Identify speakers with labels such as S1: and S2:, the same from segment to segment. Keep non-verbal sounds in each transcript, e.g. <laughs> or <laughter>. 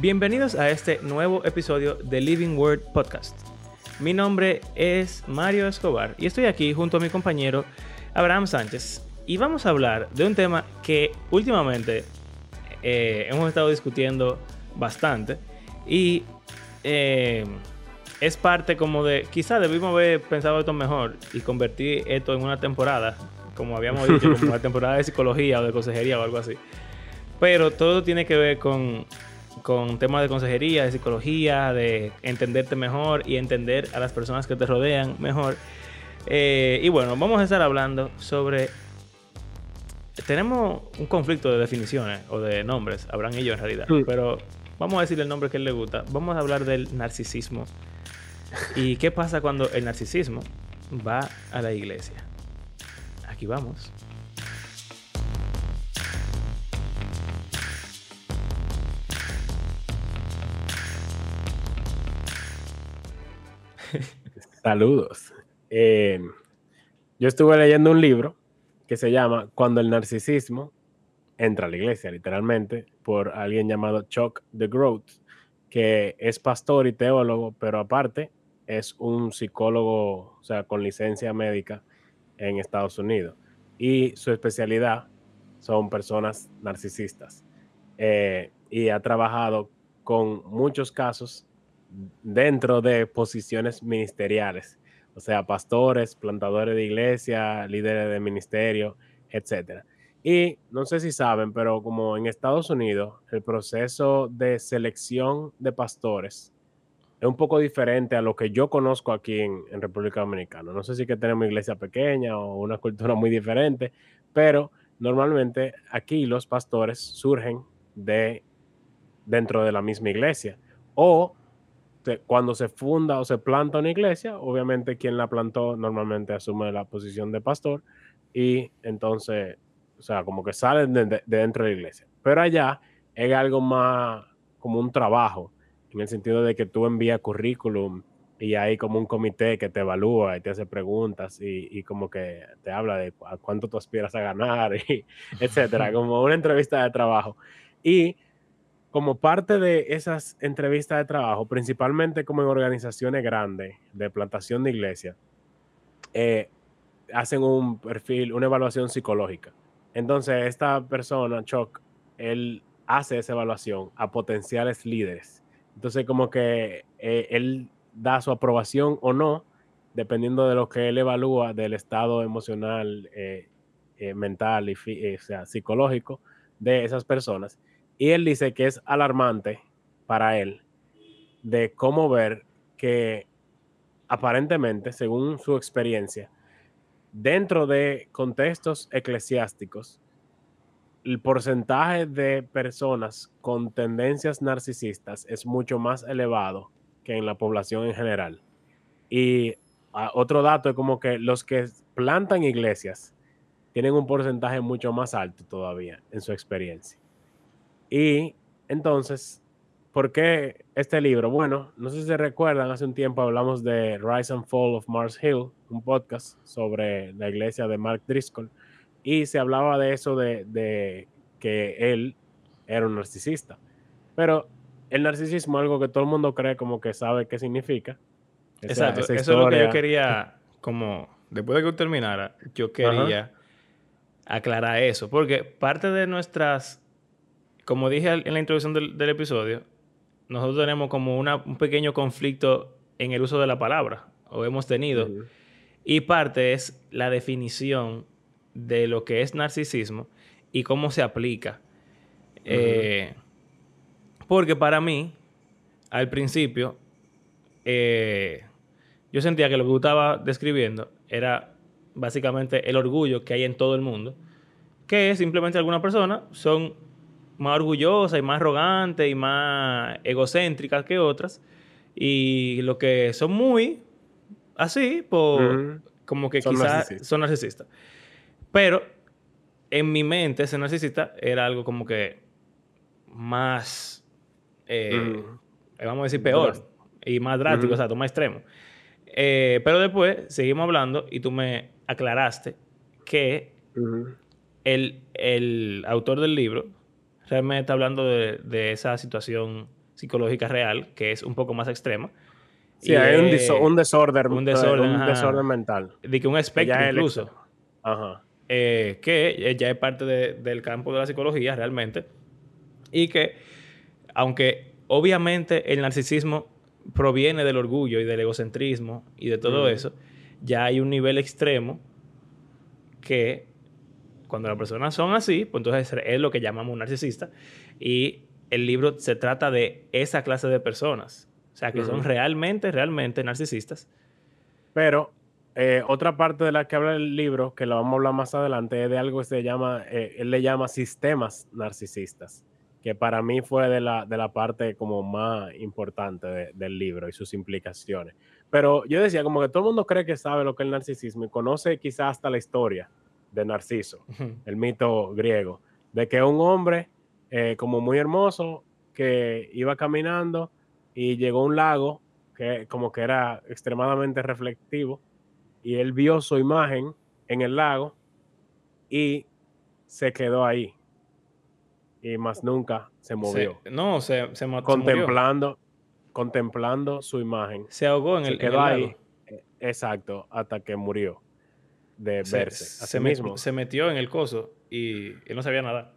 S1: Bienvenidos a este nuevo episodio de Living Word Podcast. Mi nombre es Mario Escobar y estoy aquí junto a mi compañero Abraham Sánchez y vamos a hablar de un tema que últimamente eh, hemos estado discutiendo bastante y eh, es parte como de, quizá debimos haber pensado esto mejor y convertir esto en una temporada, como habíamos dicho, como una <laughs> temporada de psicología o de consejería o algo así. Pero todo tiene que ver con, con temas de consejería, de psicología, de entenderte mejor y entender a las personas que te rodean mejor. Eh, y bueno, vamos a estar hablando sobre... Tenemos un conflicto de definiciones o de nombres, y yo en realidad, pero vamos a decir el nombre que él le gusta. Vamos a hablar del narcisismo. ¿Y qué pasa cuando el narcisismo va a la iglesia? Aquí vamos. <laughs>
S2: Saludos. Eh, yo estuve leyendo un libro que se llama Cuando el narcisismo entra a la iglesia, literalmente, por alguien llamado Chuck de Growth, que es pastor y teólogo, pero aparte es un psicólogo, o sea, con licencia médica en Estados Unidos. Y su especialidad son personas narcisistas. Eh, y ha trabajado con muchos casos dentro de posiciones ministeriales, o sea, pastores, plantadores de iglesia, líderes de ministerio, etc. Y no sé si saben, pero como en Estados Unidos, el proceso de selección de pastores es un poco diferente a lo que yo conozco aquí en, República Dominicana. No sé si que tenemos iglesia pequeña o una cultura muy diferente, pero normalmente aquí los pastores surgen de dentro de la misma iglesia o cuando se funda o se planta una iglesia, obviamente quien la plantó normalmente asume la posición de pastor y entonces, o sea, como que salen de, dentro de la iglesia. Pero allá es algo más como un trabajo, en el sentido de que tú envías currículum y hay como un comité que te evalúa y te hace preguntas y, como que te habla de cuánto tú aspiras a ganar, <laughs> y etcétera, <laughs> como una entrevista de trabajo. Y como parte de esas entrevistas de trabajo, principalmente como en organizaciones grandes de plantación de iglesia, eh, hacen un perfil, una evaluación psicológica. Entonces, esta persona, Chuck, él hace esa evaluación a potenciales líderes. Entonces, como que eh, él da su aprobación o no, dependiendo de lo que él evalúa del estado emocional, eh, mental y sea, psicológico de esas personas. Y él dice que es alarmante para él de cómo ver que aparentemente, según su experiencia, dentro de contextos eclesiásticos, el porcentaje de personas con tendencias narcisistas es mucho más elevado que en la población en general. Y ah, otro dato es como que los que plantan iglesias tienen un porcentaje mucho más alto todavía en su experiencia. Y entonces, ¿por qué este libro? Bueno, no sé si se recuerdan, hace un tiempo hablamos de Rise and Fall of Mars Hill, un podcast sobre la iglesia de Mark Driscoll, y se hablaba de eso de, que él era un narcisista. Pero el narcisismo es algo que todo el mundo cree como que sabe qué significa.
S1: Exacto, eso es lo que yo quería, como después de que terminara, yo quería aclarar eso, porque parte de nuestras como dije en la introducción del, episodio, nosotros tenemos como un pequeño conflicto en el uso de la palabra, o hemos tenido. Y parte es la definición de lo que es narcisismo y cómo se aplica. Eh, porque para mí, al principio, eh, yo sentía que lo que estaba describiendo era básicamente el orgullo que hay en todo el mundo, que simplemente algunas personas son más orgullosa y más arrogante y más egocéntricas que otras. Y lo que son muy así, por, como que quizás son narcisistas. Pero en mi mente ese narcisista era algo como que más, eh, vamos a decir, peor y más drástico, o sea, más extremo. Eh, pero después seguimos hablando y tú me aclaraste que el, el autor del libro realmente está hablando de, esa situación psicológica real, que es un poco más extrema.
S2: Sí, hay un, un, desorden, un desorden, mental.
S1: De que un espectro incluso. Ajá. Eh, que ya es parte del campo de la psicología realmente. Y que, aunque obviamente el narcisismo proviene del orgullo y del egocentrismo y de todo eso, ya hay un nivel extremo que cuando las personas son así, pues entonces es lo que llamamos un narcisista. Y el libro se trata de esa clase de personas. O sea, que son realmente, realmente narcisistas.
S2: Pero eh, otra parte de la que habla el libro, que lo vamos a hablar más adelante, es de algo que se llama, eh, él le llama sistemas narcisistas, que para mí fue de la, de la parte como más importante del libro y sus implicaciones. Pero yo decía, como que todo el mundo cree que sabe lo que es el narcisismo y conoce quizás hasta la historia de Narciso, el mito griego, de que un hombre eh, como muy hermoso que iba caminando y llegó a un lago que como que era extremadamente reflectivo y él vio su imagen en el lago y se quedó ahí y más nunca se movió.
S1: no, se, se
S2: Contemplando, contemplando su imagen.
S1: Se ahogó en el,
S2: quedó ahí. Eh, exacto, hasta que murió de verse
S1: a sí mismo. Se metió en el coso y él no sabía nada.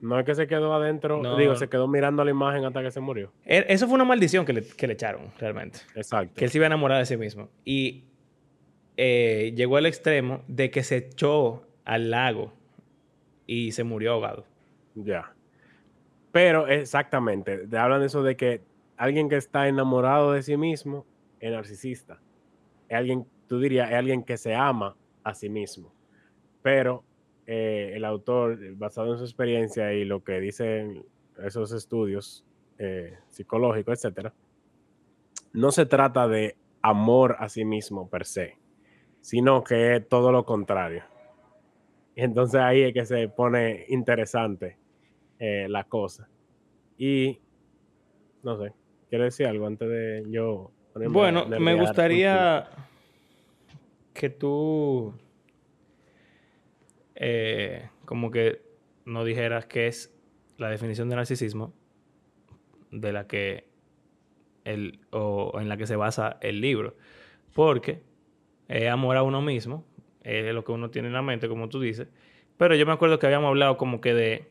S2: No es que se quedó adentro, digo, se quedó mirando la imagen hasta que se murió.
S1: E, eso fue una maldición que le, que le echaron, realmente.
S2: Exacto.
S1: Que él se iba a enamorar de sí mismo. Y eh, llegó al extremo de que se echó al lago y se murió ahogado.
S2: Ya. Pero exactamente, te hablan de eso de que alguien que está enamorado de sí mismo es narcisista. Es alguien, tú dirías, es alguien que se ama a sí mismo. Pero eh, el autor, basado en su experiencia y lo que dicen esos estudios eh, psicológicos, etcétera, no se trata de amor a sí mismo per se sino que es todo lo contrario. Y entonces ahí es que se pone interesante eh, la cosa. Y no sé, quiero decir algo antes de yo.
S1: Bueno, me gustaría que tú eh, como que no dijeras qué es la definición de narcisismo de la que el, o en la que se basa el libro. Porque es amor a uno mismo, es lo que uno tiene en la mente, como tú dices. Pero yo me acuerdo que habíamos hablado como que de...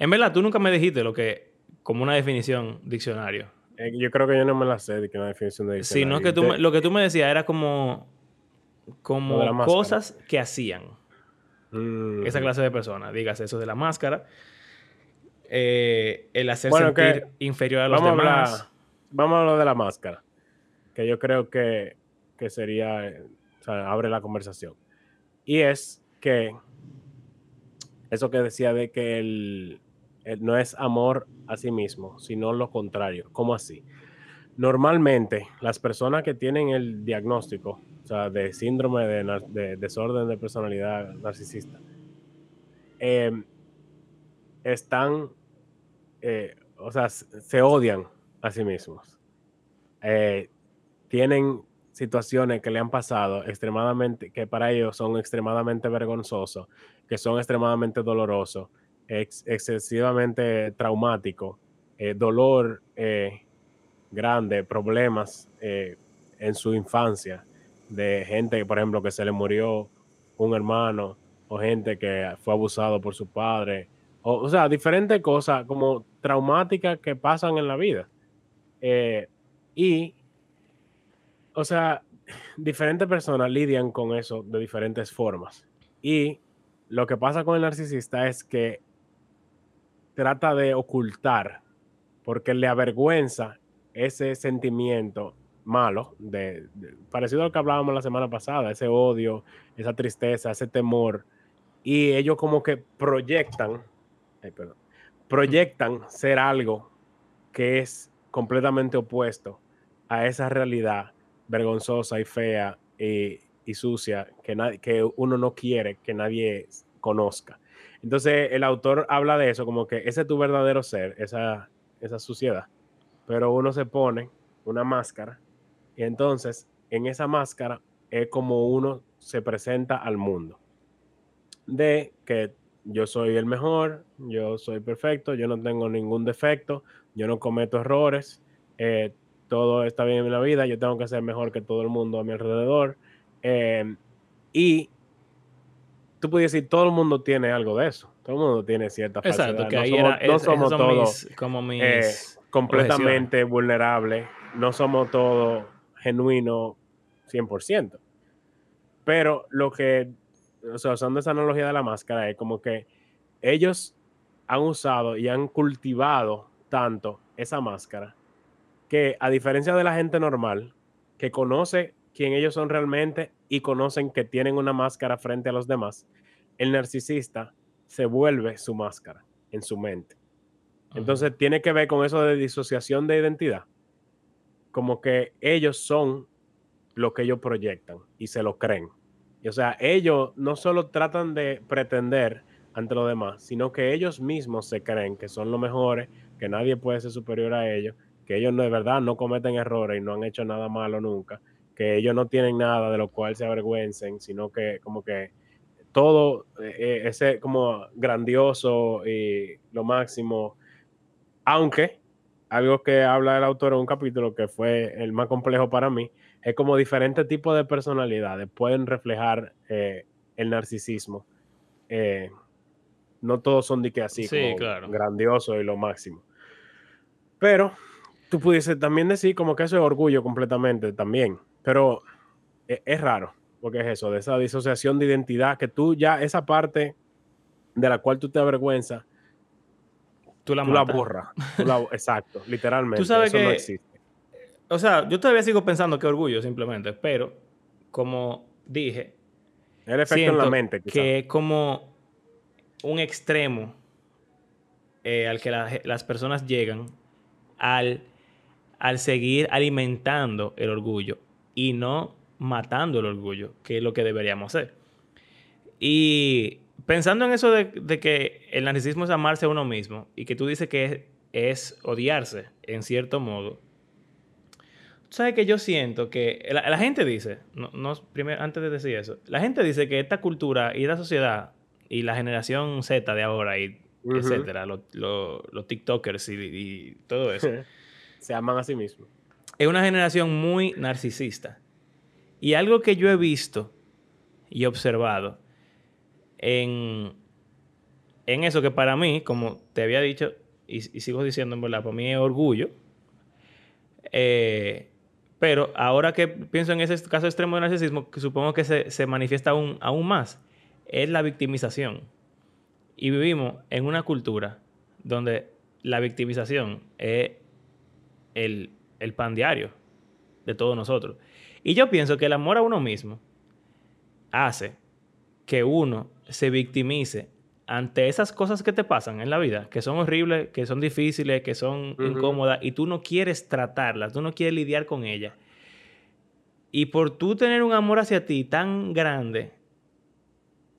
S1: En verdad, tú nunca me dijiste lo que, como una definición diccionario.
S2: Eh, yo creo que yo no me la sé de que una definición de diccionario.
S1: Sino que tú, lo que tú me decías era como, como cosas que hacían mm. esa clase de personas. Digas eso de la máscara. Eh, el hacer sentir inferior a los demás.
S2: vamos a lo de la máscara. Que yo creo que que sería, o sea, abre la conversación. Y es que eso que decía de que el, no es amor a sí mismo, sino lo contrario. ¿Cómo así? Normalmente, las personas que tienen el diagnóstico, o sea, de síndrome de, desorden de personalidad narcisista, em, están, eh, o sea, se odian a sí mismos. Eh, tienen situaciones que le han pasado extremadamente, que para ellos son extremadamente vergonzosos, que son extremadamente dolorosos, excesivamente traumáticos, eh, dolor eh, grande, problemas en su infancia, de gente, por ejemplo, que se le murió un hermano, o gente que fue abusado por su padre, o, o sea, diferentes cosas como traumáticas que pasan en la vida. y o sea, <laughs> diferentes personas lidian con eso de diferentes formas. Y lo que pasa con el narcisista es que trata de ocultar, porque le avergüenza ese sentimiento malo, de, parecido al que hablábamos la semana pasada, ese odio, esa tristeza, ese temor. Y ellos como que proyectan, proyectan ser algo que es completamente opuesto a esa realidad vergonzosa y fea y, sucia que, que uno no quiere que nadie conozca. Entonces el autor habla de eso, como que ese es tu verdadero ser, esa, esa suciedad. Pero uno se pone una máscara y entonces en esa máscara es como uno se presenta al mundo. De que yo soy el mejor, yo soy perfecto, yo no tengo ningún defecto, yo no cometo errores, eh, todo está bien en la vida, yo tengo que ser mejor que todo el mundo a mi alrededor. Em, y tú puedes decir, todo el mundo tiene algo de eso, todo el mundo tiene cierta
S1: Exacto, que no somos, todos como mis eh,
S2: completamente vulnerables, no somos todos genuinos 100%. Pero lo que, o sea, usando esa analogía de la máscara, es como que ellos han usado y han cultivado tanto esa máscara que a diferencia de la gente normal que conoce quién ellos son realmente y conocen que tienen una máscara frente a los demás, el narcisista se vuelve su máscara en su mente. Entonces tiene que ver con eso de disociación de identidad. Como que ellos son lo que ellos proyectan y se lo creen. Y, o sea, ellos no solo tratan de pretender ante los demás, sino que ellos mismos se creen que son los mejores, que nadie puede ser superior a ellos, que ellos no de verdad no cometen errores y no han hecho nada malo nunca, que ellos no tienen nada de lo cual se avergüencen, sino que como que todo eh, eh, ese como grandioso y lo máximo, aunque algo que habla el autor en un capítulo que fue el más complejo para mí, es como diferentes tipos de personalidades pueden reflejar eh, el narcisismo. no todos son de que así, como grandioso y lo máximo. Pero tú pudiese también decir como que eso es orgullo completamente también, pero e, es, raro, porque es eso, de esa disociación de identidad, que tú ya esa parte de la cual tú te avergüenzas, tú la, borras. exacto, <laughs> literalmente. Tú sabes eso que, no existe.
S1: O sea, yo todavía sigo pensando que orgullo simplemente, pero como dije,
S2: el efecto en la mente,
S1: que es como un extremo eh, al que las personas llegan al al seguir alimentando el orgullo y no matando el orgullo, que es lo que deberíamos hacer. Y pensando en eso de, que el narcisismo es amarse a uno mismo y que tú dices que es, odiarse en cierto modo, sabes que yo siento que la, gente dice, no, primero, antes de decir eso, la gente dice que esta cultura y la sociedad y la generación Z de ahora y etcétera, los TikTokers y, y todo eso. <laughs>
S2: Se aman a sí mismos.
S1: Es una generación muy narcisista. Y algo que yo he visto y observado en, en eso que para mí, como te había dicho y, sigo diciendo en verdad, para mí es orgullo. Eh, pero ahora que pienso en ese caso extremo de narcisismo, que supongo que se, se manifiesta aún, aún más, es la victimización. Y vivimos en una cultura donde la victimización es el, pan diario de todos nosotros. Y yo pienso que el amor a uno mismo hace que uno se victimice ante esas cosas que te pasan en la vida, que son horribles, que son difíciles, que son incómodas, y tú no quieres tratarlas, tú no quieres lidiar con ellas. Y por tú tener un amor hacia ti tan grande,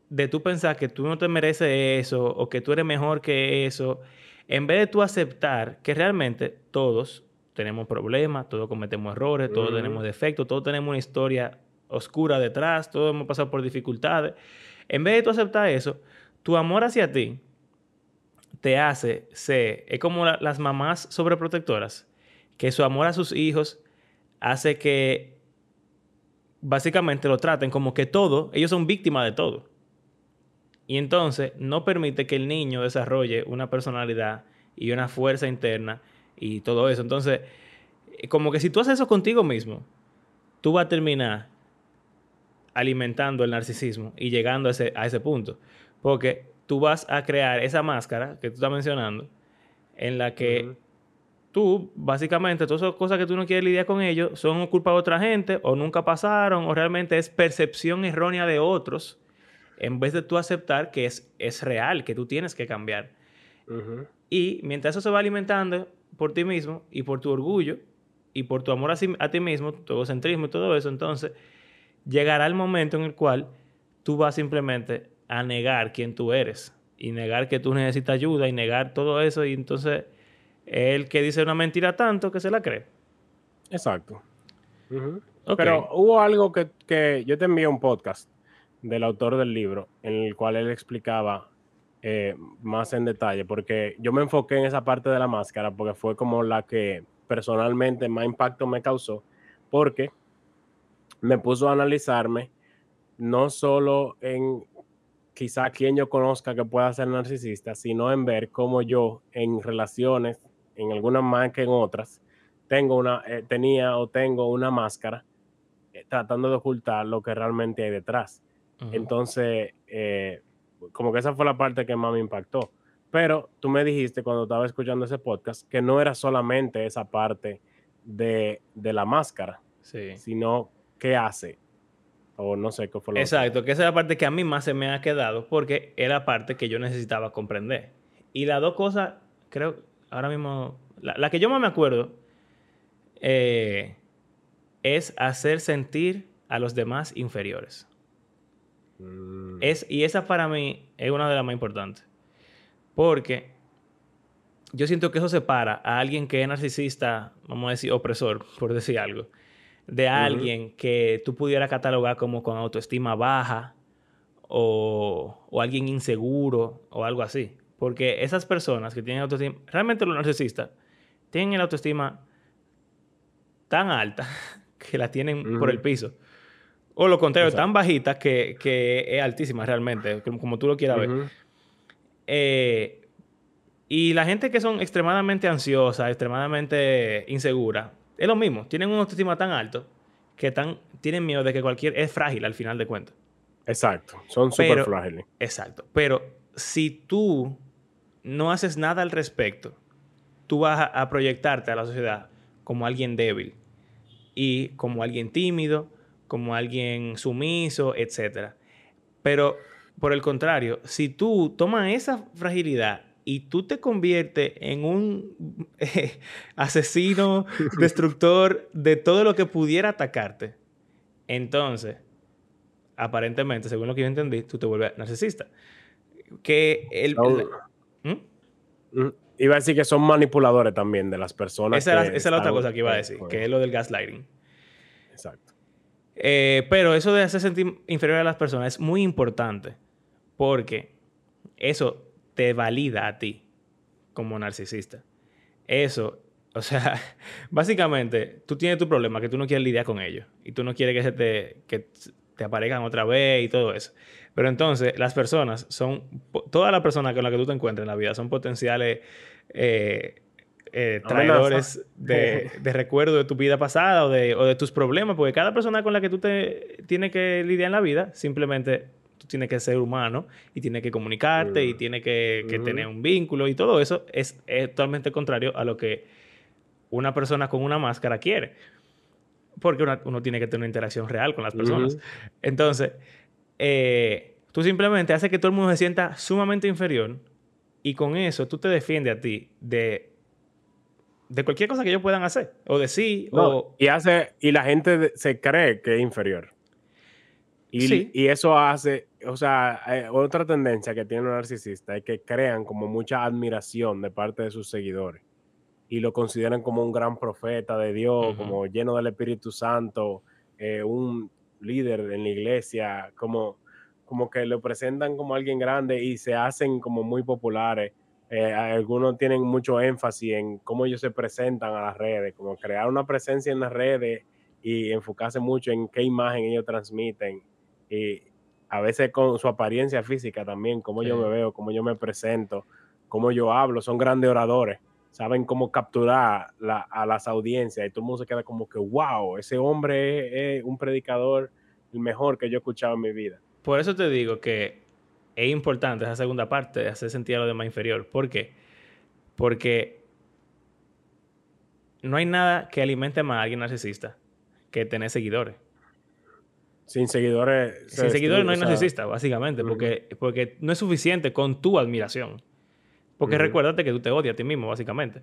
S1: de tú pensar que tú no te mereces eso, o que tú eres mejor que eso, en vez de tú aceptar que realmente todos tenemos problemas, todos cometemos errores, todos tenemos defectos, todos tenemos una historia oscura detrás, todos hemos pasado por dificultades. En vez de tú aceptar eso, tu amor hacia ti te hace ser, es como las mamás sobreprotectoras, que su amor a sus hijos hace que básicamente lo traten como que todo, ellos son víctimas de todo. Y entonces no permite que el niño desarrolle una personalidad y una fuerza interna y todo eso. Entonces, eh, como que si tú haces eso contigo mismo, tú vas a terminar alimentando el narcisismo y llegando a ese, a ese punto. Porque tú vas a crear esa máscara que tú estás mencionando, en la que tú, básicamente, todas esas cosas que tú no quieres lidiar con ellos son culpa de otra gente, o nunca pasaron, o realmente es percepción errónea de otros, en vez de tú aceptar que es, es real, que tú tienes que cambiar. Y mientras eso se va alimentando, por ti mismo y por tu orgullo y por tu amor a, ti mismo, tu egocentrismo y todo eso, entonces llegará el momento en el cual tú vas simplemente a negar quién tú eres y negar que tú necesitas ayuda y negar todo eso y entonces el que dice una mentira tanto que se la cree.
S2: Exacto. Pero hubo algo que, que, yo te envié un podcast del autor del libro en el cual él explicaba eh, más en detalle, porque yo me enfoqué en esa parte de la máscara porque fue como la que personalmente más impacto me causó, porque me puso a analizarme no solo en quizá quien yo conozca que pueda ser narcisista, sino en ver cómo yo en relaciones, en algunas más que en otras, tengo una, eh, tenía o tengo una máscara eh, tratando de ocultar lo que realmente hay detrás. Entonces, eh, como que esa fue la parte que más me impactó. Pero tú me dijiste cuando estaba escuchando ese podcast que no era solamente esa parte de, la máscara, sino qué hace. O no sé qué fue
S1: lo Exacto, que esa es la parte que a mí más se me ha quedado porque era la parte que yo necesitaba comprender. Y las dos cosas, creo, ahora mismo, la, que yo más me acuerdo eh, es hacer sentir a los demás inferiores. Mm. Es, y esa para mí es una de las más importantes. Porque yo siento que eso separa a alguien que es narcisista, vamos a decir, opresor, por decir algo, de alguien que tú pudieras catalogar como con autoestima baja o, o, alguien inseguro o algo así. Porque esas personas que tienen autoestima, realmente los narcisistas, tienen la autoestima tan alta <laughs> que la tienen por el piso. O lo contrario, tan bajita que, es altísima realmente, como, tú lo quieras ver. Eh, y la gente que son extremadamente ansiosa, extremadamente insegura, es lo mismo. Tienen un autoestima tan alto que tan, tienen miedo de que cualquier... Es frágil al final de cuentas.
S2: Exacto. Son súper frágiles.
S1: Exacto. Pero si tú no haces nada al respecto, tú vas a proyectarte a la sociedad como alguien débil y como alguien tímido como alguien sumiso, etc. Pero por el contrario, si tú tomas esa fragilidad y tú te conviertes en un eh, <laughs> asesino, destructor de todo lo que pudiera atacarte, entonces, aparentemente, según lo que yo entendí, tú te vuelves narcisista. Que el...
S2: ¿Mm? ¿Mm? Iba a decir que son manipuladores también de las personas.
S1: Esa, es la otra cosa que iba a decir, que es lo del gaslighting.
S2: Exacto.
S1: Eh, pero eso de hacer sentir inferior a las personas es muy importante porque eso te valida a ti como narcisista. Eso, o sea, <laughs> básicamente tú tienes tu problema que tú no quieres lidiar con ellos y tú no quieres que, se te, que te aparezcan otra vez y todo eso. Pero entonces las personas son, todas las personas con las que tú te encuentras en la vida son potenciales eh, eh, traidores de, <laughs> de recuerdo de tu vida pasada o de, o de, tus problemas, porque cada persona con la que tú te tienes que lidiar en la vida, simplemente tú tienes que ser humano y tienes que comunicarte y mm. tienes que, que tener un vínculo y todo eso es, totalmente contrario a lo que una persona con una máscara quiere. Porque uno tiene que tener una interacción real con las personas. Entonces, eh, tú simplemente haces que todo el mundo se sienta sumamente inferior y con eso tú te defiendes a ti de de cualquier cosa que ellos puedan hacer o decir o...
S2: y hace y la gente se cree que es inferior y, y eso hace o sea otra tendencia que tiene un narcisista es que crean como mucha admiración de parte de sus seguidores y lo consideran como un gran profeta de Dios como lleno del Espíritu Santo eh, un líder en la iglesia como como que lo presentan como alguien grande y se hacen como muy populares. Eh, algunos tienen mucho énfasis en cómo ellos se presentan a las redes, como crear una presencia en las redes y enfocarse mucho en qué imagen ellos transmiten y a veces con su apariencia física también, cómo yo me veo, cómo yo me presento, cómo yo hablo, son grandes oradores, saben cómo capturar a las audiencias y todo el mundo se queda como que, wow, ese hombre es un predicador el mejor que yo he escuchado en mi vida.
S1: Por eso te digo que es importante esa segunda parte de hacer sentir a lo demás inferior. ¿Por qué? Porque no hay nada que alimente más a alguien narcisista que tener seguidores.
S2: Sin seguidores.
S1: Sin seguidores no hay narcisista, básicamente, porque, porque no es suficiente con tu admiración. Porque recuérdate que tú te odias a ti mismo, básicamente.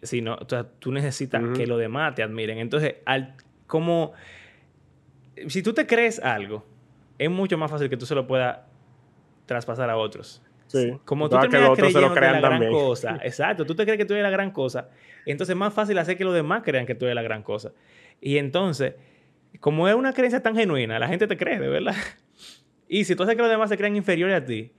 S1: Sino, o sea, tú necesitas que los demás te admiren. Entonces, al, como. Si tú te crees algo, es mucho más fácil que tú se lo puedas traspasar a otros. Sí. Como tú te que creyendo que la gran cosa. <laughs> Exacto, tú te crees que tú eres la gran cosa. Entonces es más fácil hacer que los demás crean que tú eres la gran cosa. Y entonces, como es una creencia tan genuina, la gente te cree, de verdad. <laughs> Y si tú haces que los demás se crean inferiores a ti,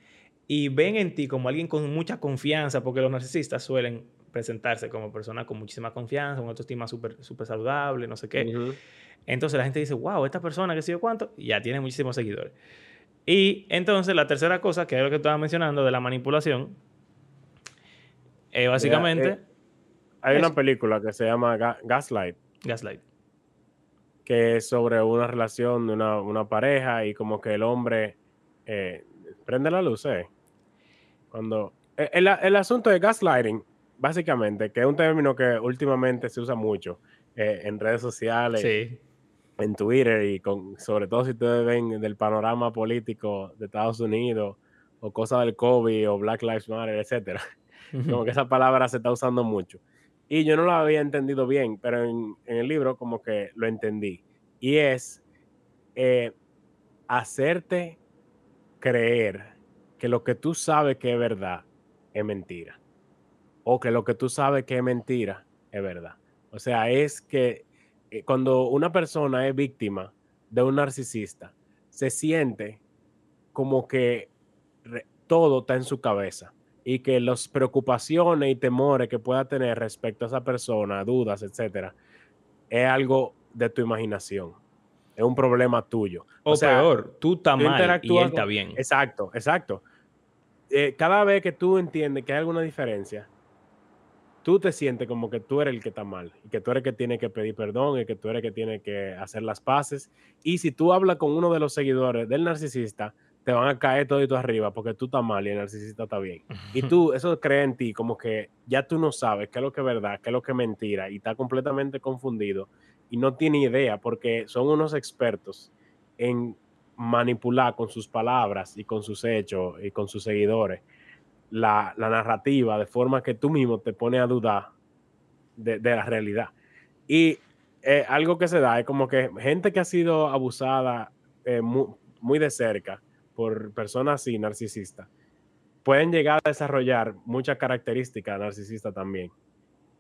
S1: y ven en ti como alguien con mucha confianza, porque los narcisistas suelen presentarse como personas con muchísima confianza, con autoestima súper super saludable, no sé qué. Entonces la gente dice, wow, esta persona que sé yo cuánto, ya tiene muchísimos seguidores. Y entonces la tercera cosa, que es lo que estaba mencionando de la manipulación, eh, básicamente... Eh,
S2: hay una película que se llama Gaslight.
S1: Gaslight.
S2: Que es sobre una relación de una, pareja y como que el hombre eh, prende la luz, ¿eh? Cuando... El, el, asunto de gaslighting, básicamente, que es un término que últimamente se usa mucho en redes sociales.
S1: Sí
S2: en Twitter y con, sobre todo si ustedes ven del panorama político de Estados Unidos o cosas del COVID o Black Lives Matter, etcétera. Como que esa palabra se está usando mucho. Y yo no lo había entendido bien, pero en, el libro como que lo entendí. Y es eh, hacerte creer que lo que tú sabes que es verdad es mentira. O que lo que tú sabes que es mentira es verdad. O sea, es que eh, cuando una persona es víctima de un narcisista, se siente como que todo está en su cabeza y que las preocupaciones y temores que pueda tener respecto a esa persona, dudas, etcétera, es algo de tu imaginación. Es un problema tuyo.
S1: O, peor, tú estás mal y él está bien.
S2: Exacto, exacto. Eh, cada vez que tú entiendes que hay alguna diferencia, tú te sientes como que tú eres el que está mal y que tú eres el que tiene que pedir perdón y que tú eres el que tiene que hacer las paces. Y si tú hablas con uno de los seguidores del narcisista, te van a caer todo y tú arriba porque tú estás mal y el narcisista está bien. Y <laughs> tú, eso cree en ti como que ya tú no sabes qué es lo que es verdad, qué es lo que es mentira y está completamente confundido y no tiene idea porque son unos expertos en manipular con sus palabras y con sus hechos y con sus seguidores la, narrativa de forma que tú mismo te pones a dudar de, la realidad. Y eh, algo que se da es como que gente que ha sido abusada eh, muy, de cerca por personas así narcisistas pueden llegar a desarrollar muchas características narcisistas también.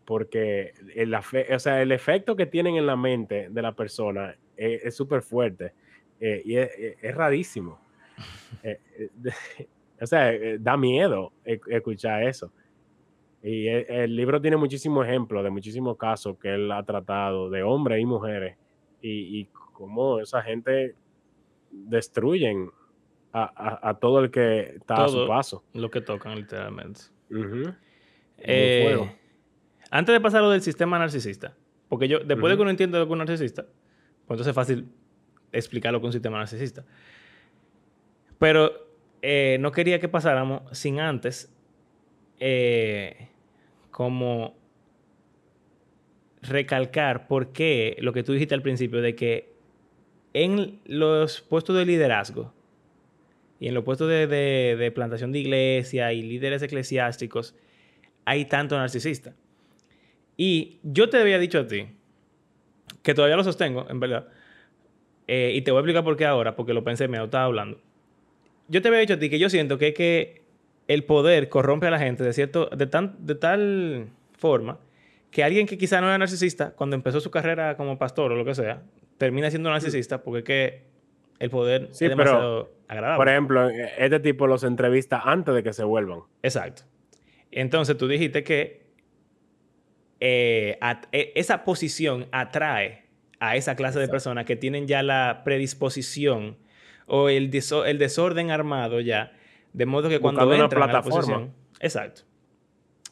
S2: Porque el, o sea, el efecto que tienen en la mente de la persona es súper fuerte eh, y es, es rarísimo. <laughs> <laughs> O sea, eh, da miedo escuchar eso. Y e, el, libro tiene muchísimos ejemplos de muchísimos casos que él ha tratado de hombres y mujeres y, cómo esa gente destruyen a, todo el que está a su paso.
S1: Lo que tocan, literalmente. Eh, antes de pasar lo del sistema narcisista, porque yo, después de que uno entiende lo que es un narcisista, pues entonces es fácil explicar lo que es un sistema narcisista. Pero eh, no quería que pasáramos sin antes eh, como recalcar por qué lo que tú dijiste al principio de que en los puestos de liderazgo y en los puestos de, plantación de iglesia y líderes eclesiásticos hay tanto narcisista. Y yo te había dicho a ti, que todavía lo sostengo, en verdad, eh, y te voy a explicar por qué ahora, porque lo pensé, me estaba hablando yo te había dicho a ti que yo siento que, que el poder corrompe a la gente de, cierto, de, tan, de tal forma que alguien que quizá no era narcisista, cuando empezó su carrera como pastor o lo que sea, termina siendo narcisista porque es que el poder es demasiado agradable.
S2: Por ejemplo, este tipo los entrevista antes de que se vuelvan.
S1: Exacto. Entonces tú dijiste que eh, e, esa posición atrae a esa clase de personas que tienen ya la predisposición o el, el desorden armado ya, de modo que cuando entran una plataforma. A la exacto,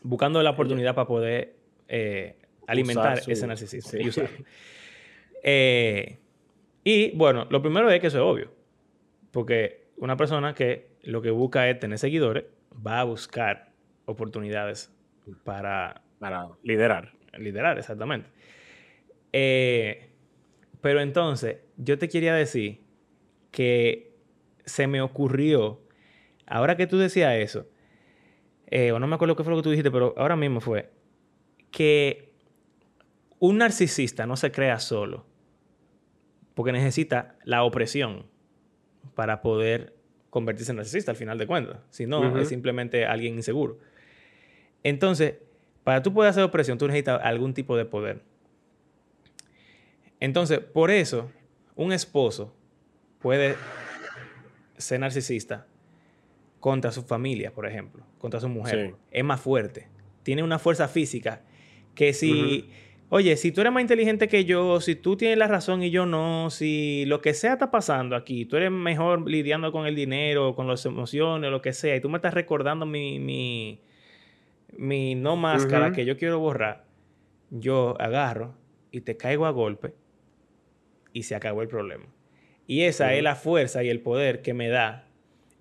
S1: buscando la oportunidad para poder eh, alimentar ese narcisismo y usarlo. <laughs> Y bueno, lo primero es que eso es obvio, porque una persona que lo que busca es tener seguidores va a buscar oportunidades para,
S2: para liderar.
S1: Liderar, exactamente. Eh, pero entonces, yo te quería decir que se me ocurrió, ahora que tú decías eso, eh, o no me acuerdo qué fue lo que tú dijiste, pero ahora mismo fue, que un narcisista no se crea solo, porque necesita la opresión para poder convertirse en narcisista al final de cuentas. Si no, es simplemente alguien inseguro. Entonces, para tú poder hacer opresión, tú necesitas algún tipo de poder. Entonces, por eso, un esposo puede ser narcisista contra su familia, por ejemplo, contra su mujer, es más fuerte. Tiene una fuerza física que si, oye, si tú eres más inteligente que yo, si tú tienes la razón y yo no, si lo que sea está pasando aquí, tú eres mejor lidiando con el dinero, con las emociones, lo que sea, y tú me estás recordando mi, mi, mi no máscara que yo quiero borrar, yo agarro y te caigo a golpe y se acabó el problema. Y esa es la fuerza y el poder que me da.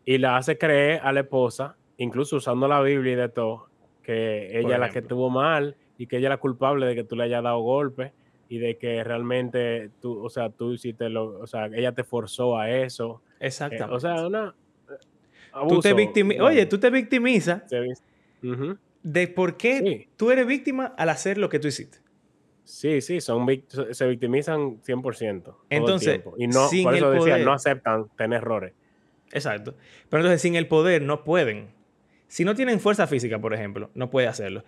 S2: Y la hace creer a la esposa, incluso usando la Biblia y de todo, que ella es la que tuvo mal y que ella es la culpable de que tú le hayas dado golpe y de que realmente tú, o sea, tú hiciste lo, o sea, ella te forzó a eso.
S1: Eh, Exactamente.
S2: o sea, una...
S1: tú te Oye, tú te victimizas de por qué tú eres víctima al hacer lo que tú hiciste.
S2: Sí, sí, son se victimizan 100%.
S1: Entonces,
S2: y no, por eso decía, no aceptan tener errores.
S1: Exacto. Pero entonces, sin el poder, no pueden. Si no tienen fuerza física, por ejemplo, no puede hacerlo.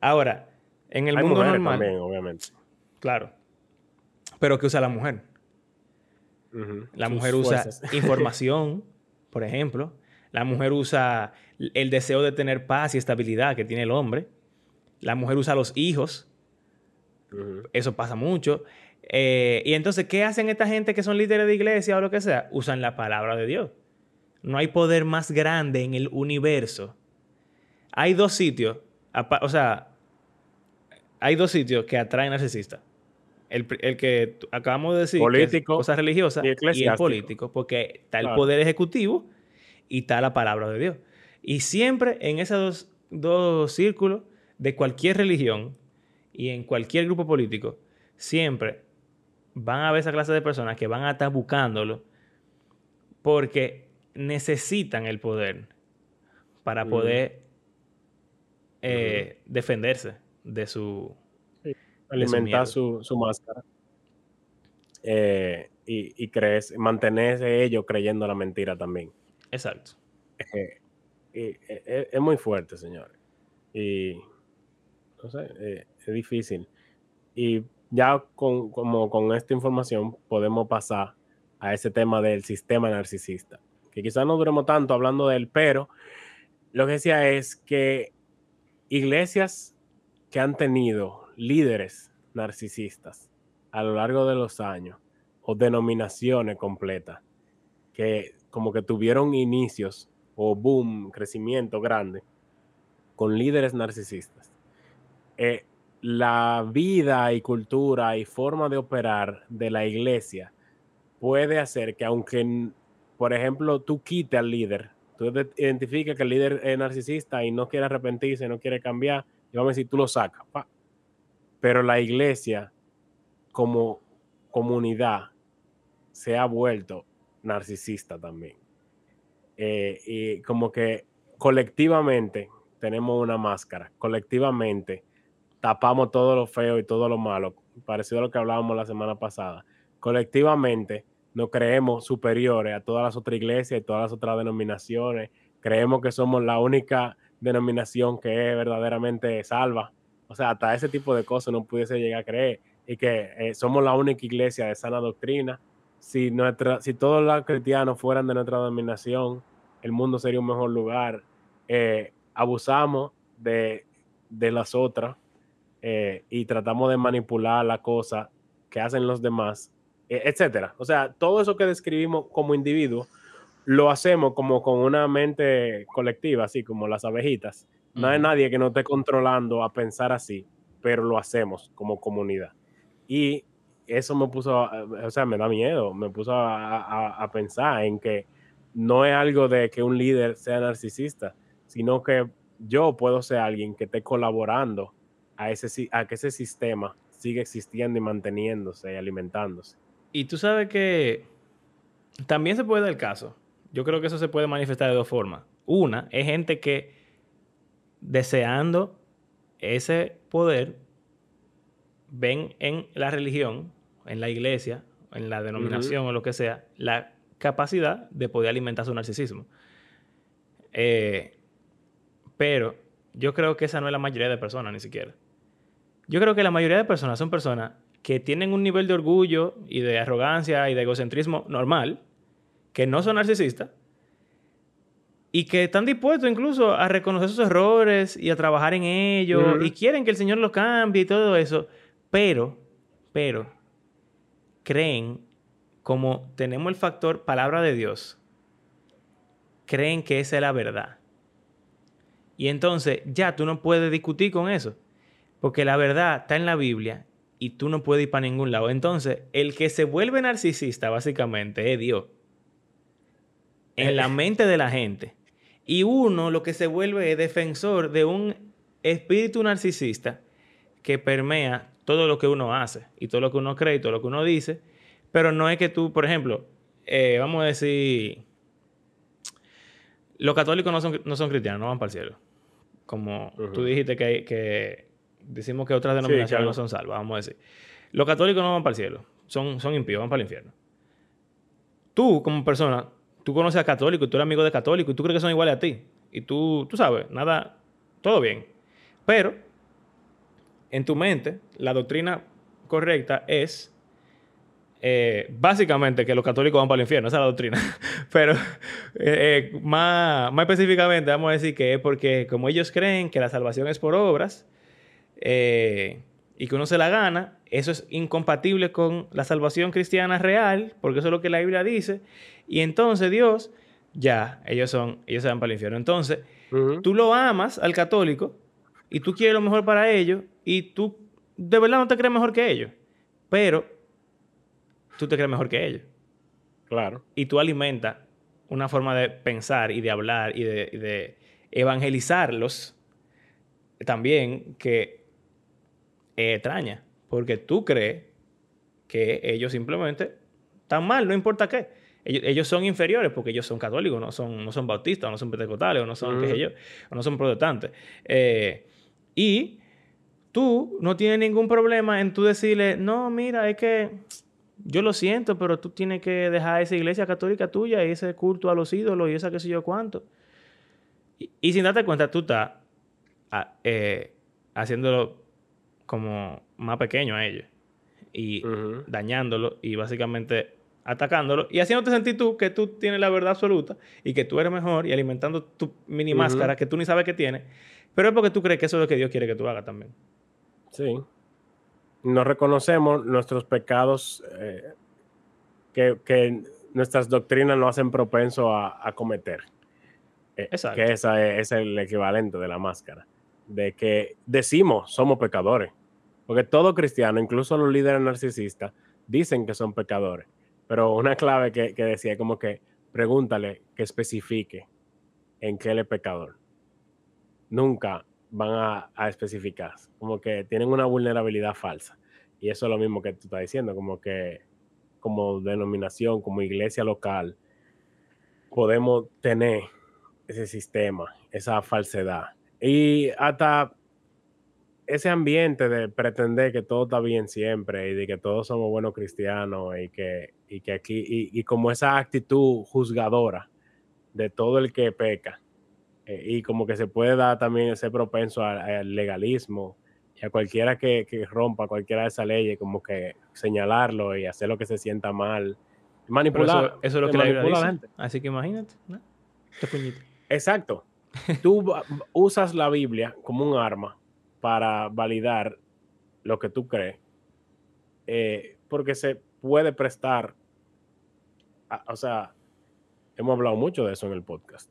S1: Ahora, en el mundo normal.
S2: También, obviamente.
S1: Claro. Pero ¿qué usa la mujer? La mujer usa <laughs> información, por ejemplo. La mujer usa el deseo de tener paz y estabilidad que tiene el hombre. La mujer usa los hijos. Eso pasa mucho. Eh, y entonces, ¿qué hacen esta gente que son líderes de iglesia o lo que sea? Usan la palabra de Dios. No hay poder más grande en el universo. Hay dos sitios, o sea, hay dos sitios que atraen narcisistas. El, el que acabamos de decir,
S2: político,
S1: cosas religiosas, y, el político, porque está el poder ejecutivo y está la palabra de Dios. Y siempre en esos dos, dos círculos de cualquier religión y en cualquier grupo político, siempre van a haber esa clase de personas que van a estar buscándolo porque necesitan el poder para poder eh, defenderse de su...
S2: alimentar su, máscara. Eh, y, y crees, mantenerse ellos creyendo la mentira también.
S1: Exacto.
S2: Eh, es muy fuerte, señores. Y no sé, es difícil. Y ya con, como con esta información podemos pasar a ese tema del sistema narcisista, que quizás no duremos tanto hablando de él, pero lo que decía es que iglesias que han tenido líderes narcisistas a lo largo de los años o denominaciones completas que como que tuvieron inicios o boom, crecimiento grande con líderes narcisistas. Eh, la vida y cultura y forma de operar de la iglesia puede hacer que aunque, por ejemplo, tú quites al líder, tú identificas que el líder es narcisista y no quiere arrepentirse, no quiere cambiar, y vamos a decir, tú lo sacas. Pero la iglesia como comunidad se ha vuelto narcisista también. Eh, y como que colectivamente tenemos una máscara, colectivamente tapamos todo lo feo y todo lo malo, parecido a lo que hablábamos la semana pasada. Colectivamente nos creemos superiores a todas las otras iglesias y todas las otras denominaciones. Creemos que somos la única denominación que es verdaderamente salva. O sea, hasta ese tipo de cosas no pudiese llegar a creer. Y que eh, somos la única iglesia de sana doctrina. Si, nuestra, si todos los cristianos fueran de nuestra denominación, el mundo sería un mejor lugar. Eh, abusamos de, de las otras eh, y tratamos de manipular la cosa que hacen los demás, e, etcétera. O sea, todo eso que describimos como individuo lo hacemos como con una mente colectiva, así como las abejitas. No hay nadie que nos esté controlando a pensar así, pero lo hacemos como comunidad. Y eso me puso, o sea, me da miedo, me puso a, pensar en que no es algo de que un líder sea narcisista, sino que yo puedo ser alguien que esté colaborando a, ese, a que ese sistema siga existiendo y manteniéndose y alimentándose.
S1: Y tú sabes que también se puede dar el caso yo creo que eso se puede manifestar de dos formas. Una es gente que deseando ese poder ven en la religión, en la iglesia, en la denominación o lo que sea, la capacidad de poder alimentar su narcisismo. Eh, pero yo creo que esa no es la mayoría de personas ni siquiera. Yo creo que la mayoría de personas son personas que tienen un nivel de orgullo y de arrogancia y de egocentrismo normal, que no son narcisistas y que están dispuestos incluso a reconocer sus errores y a trabajar en ellos y quieren que el Señor los cambie y todo eso, pero, pero, creen, como tenemos el factor palabra de Dios, creen que esa es la verdad. Y entonces ya tú no puedes discutir con eso, porque la verdad está en la Biblia y tú no puedes ir para ningún lado. Entonces, el que se vuelve narcisista básicamente es Dios. En la mente de la gente. Y uno lo que se vuelve es defensor de un espíritu narcisista que permea todo lo que uno hace y todo lo que uno cree y todo lo que uno dice. Pero no es que tú, por ejemplo, eh, vamos a decir, los católicos no son, no son cristianos, no van para el cielo. Como tú dijiste que, que decimos que otras denominaciones no son salvas, vamos a decir. Los católicos no van para el cielo, son, son impíos, van para el infierno. Tú, como persona, tú conoces a católicos y tú eres amigo de católicos y tú crees que son iguales a ti. Y tú, tú sabes, nada, todo bien. Pero, en tu mente, la doctrina correcta es eh, básicamente que los católicos van para el infierno, esa es la doctrina. <laughs> Pero eh, eh, más, más, específicamente vamos a decir que es porque como ellos creen que la salvación es por obras y que uno se la gana, eso es incompatible con la salvación cristiana real, porque eso es lo que la Biblia dice. Y entonces Dios, ya, ellos son, ellos se van para el infierno. Entonces, tú lo amas al católico y tú quieres lo mejor para ellos y tú de verdad no te crees mejor que ellos. Pero tú te crees mejor que ellos.
S2: Claro.
S1: Y tú alimentas una forma de pensar y de hablar y de, evangelizarlos también que es extraña. Porque tú crees que ellos simplemente están mal, no importa qué. Ellos, son inferiores porque ellos son católicos, no son, no son bautistas, no son pentecostales, o no son, qué sé yo, o no son protestantes. Eh, y tú no tienes ningún problema en tú decirle, no, mira, es que yo lo siento, pero tú tienes que dejar esa iglesia católica tuya y ese culto a los ídolos y esa qué sé yo cuánto. Y, sin darte cuenta, tú estás ah, eh, haciéndolo como más pequeño a ellos y dañándolo y básicamente atacándolo y haciéndote sentir tú que tú tienes la verdad absoluta y que tú eres mejor y alimentando tu mini máscara que tú ni sabes que tienes, pero es porque tú crees que eso es lo que Dios quiere que tú hagas también.
S2: Sí no reconocemos nuestros pecados eh, que, nuestras doctrinas nos hacen propenso a, cometer. Eh, Exacto. Que esa es, el equivalente de la máscara. De que decimos somos pecadores. Porque todo cristiano, incluso los líderes narcisistas, dicen que son pecadores. Pero una clave que, que decía como que pregúntale que especifique en qué él es pecador. Nunca van a, especificar. Como que tienen una vulnerabilidad falsa. Y eso es lo mismo que tú estás diciendo, como que como denominación, como iglesia local, podemos tener ese sistema, esa falsedad. Y hasta ese ambiente de pretender que todo está bien siempre y de que todos somos buenos cristianos y que, y que aquí, y como esa actitud juzgadora de todo el que peca, eh, y como que se puede dar también ese propenso al, legalismo y a cualquiera que, rompa cualquiera de esas leyes, como que señalarlo y hacer lo que se sienta mal.
S1: Manipular. Eso, es lo que la dice. Así que imagínate, ¿no?
S2: Exacto. Tú usas la Biblia como un arma para validar lo que tú crees, eh, porque se puede prestar, o sea, hemos hablado mucho de eso en el podcast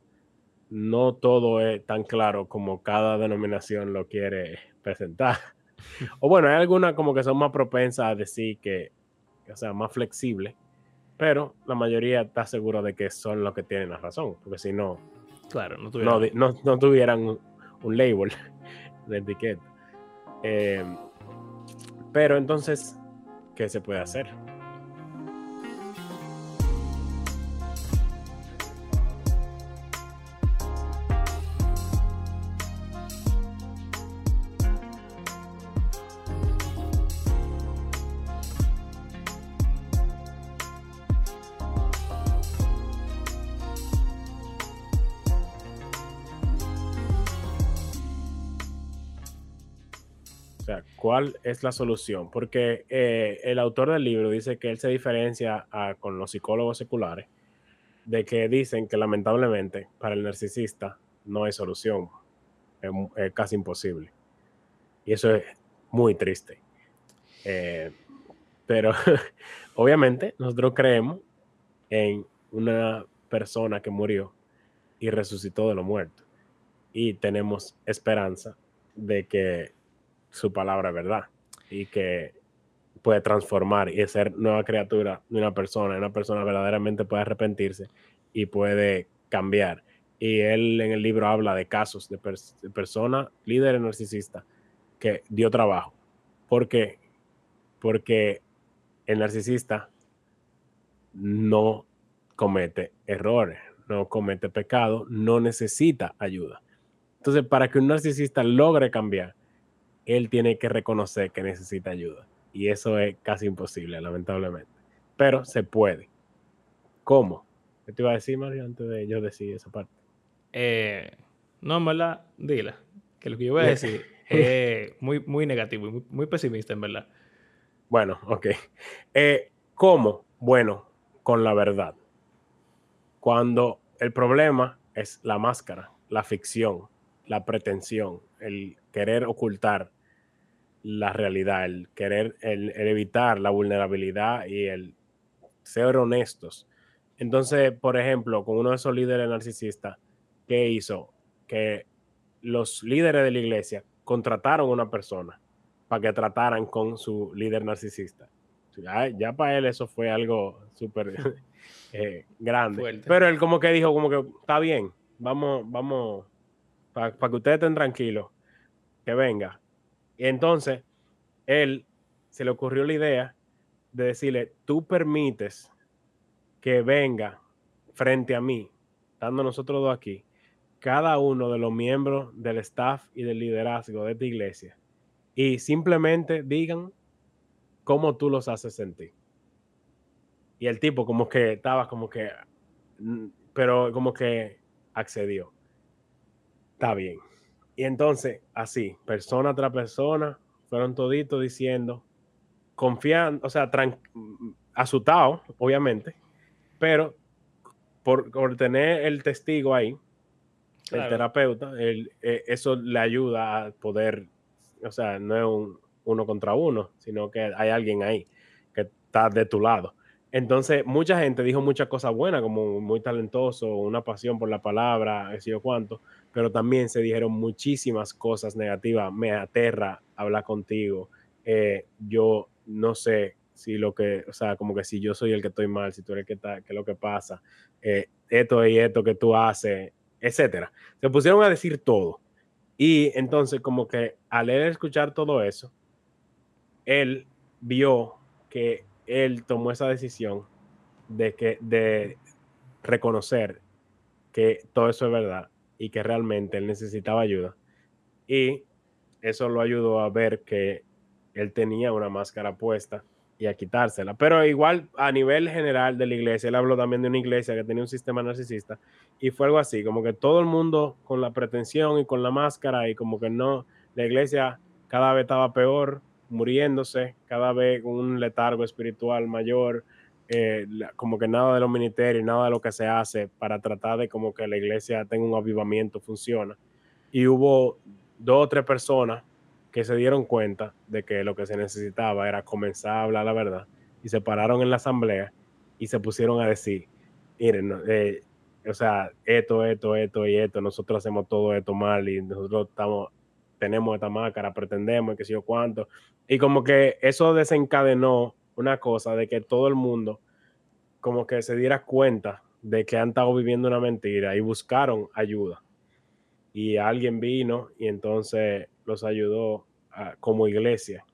S2: no todo es tan claro como cada denominación lo quiere presentar. <laughs> o bueno, hay algunas como que son más propensas a decir que, o sea, más flexibles, pero la mayoría está seguro de que son los que tienen la razón, porque si no,
S1: claro,
S2: no tuvieran, un, label <laughs> de etiqueta. Eh, pero entonces, ¿qué se puede hacer? ¿Cuál es la solución? Porque eh, el autor del libro dice que él se diferencia con los psicólogos seculares de que dicen que lamentablemente para el narcisista no hay solución, es, casi imposible. Y eso es muy triste. Eh, pero <laughs> obviamente nosotros creemos en una persona que murió y resucitó de los muertos. Y tenemos esperanza de que su palabra es verdad y que puede transformar y ser nueva criatura de una persona. Una persona verdaderamente puede arrepentirse y puede cambiar. Y él en el libro habla de casos de, personas, líderes narcisistas, que dio trabajo. ¿Por? Porque el narcisista no comete errores, no comete pecado, no necesita ayuda. Entonces, para que un narcisista logre cambiar, él tiene que reconocer que necesita ayuda. Y eso es casi imposible, lamentablemente. Pero se puede. ¿Cómo? ¿Qué te iba a decir, Mario, antes de yo decir esa parte?
S1: Eh, no, en verdad, dila. Que lo que yo voy a decir <laughs> es muy, muy negativo y muy, pesimista, en verdad.
S2: Bueno, ok. Eh, ¿Cómo? Bueno, con la verdad. Cuando el problema es la máscara, la ficción, la pretensión, el querer ocultar la realidad, el querer, el, evitar la vulnerabilidad y el ser honestos. Entonces, por ejemplo, con uno de esos líderes narcisistas, ¿qué hizo? Que los líderes de la iglesia contrataron a una persona para que trataran con su líder narcisista. Ya, para él eso fue algo súper <laughs> eh, grande. Pero él como que dijo, como que está bien, vamos, vamos, para que ustedes estén tranquilos, que venga. Y entonces, él se le ocurrió la idea de decirle, tú permites que venga frente a mí, estando nosotros dos aquí, cada uno de los miembros del staff y del liderazgo de esta iglesia, y simplemente digan cómo tú los haces sentir. Y el tipo como que estaba como que, mm, pero como que accedió. Está bien. Y entonces, así, persona tras persona, fueron toditos diciendo, confiando, o sea, asustado, obviamente, pero por, tener el testigo ahí, el terapeuta, el, eh, eso le ayuda a poder, o sea, no es un uno contra uno, sino que hay alguien ahí que está de tu lado. Entonces, mucha gente dijo muchas cosas buenas, como muy talentoso, una pasión por la palabra, qué sé yo cuánto, pero también se dijeron muchísimas cosas negativas. Me aterra hablar contigo. Eh, yo no sé si lo que, o sea, como que si yo soy el que estoy mal, si tú eres el que está, qué es lo que pasa, eh, esto y esto que tú haces, etcétera. Se pusieron a decir todo. Y entonces, como que al escuchar todo eso, él vio que él tomó esa decisión de, que, de reconocer que todo eso es verdad y que realmente él necesitaba ayuda. Y eso lo ayudó a ver que él tenía una máscara puesta y a quitársela. Pero igual a nivel general de la iglesia, él habló también de una iglesia que tenía un sistema narcisista y fue algo así, como que todo el mundo con la pretensión y con la máscara y como que no, la iglesia cada vez estaba peor, muriéndose, cada vez un letargo espiritual mayor, eh, como que nada de los ministerios, nada de lo que se hace para tratar de como que la iglesia tenga un avivamiento funciona. Y hubo dos o tres personas que se dieron cuenta de que lo que se necesitaba era comenzar a hablar la verdad y se pararon en la asamblea y se pusieron a decir, miren, eh, o sea, esto, esto, esto y esto, nosotros hacemos todo esto mal y nosotros estamos tenemos esta máscara, pretendemos, que sé yo cuánto. Y como que eso desencadenó una cosa de que todo el mundo como que se diera cuenta de que han estado viviendo una mentira y buscaron ayuda. Y alguien vino y entonces los ayudó como iglesia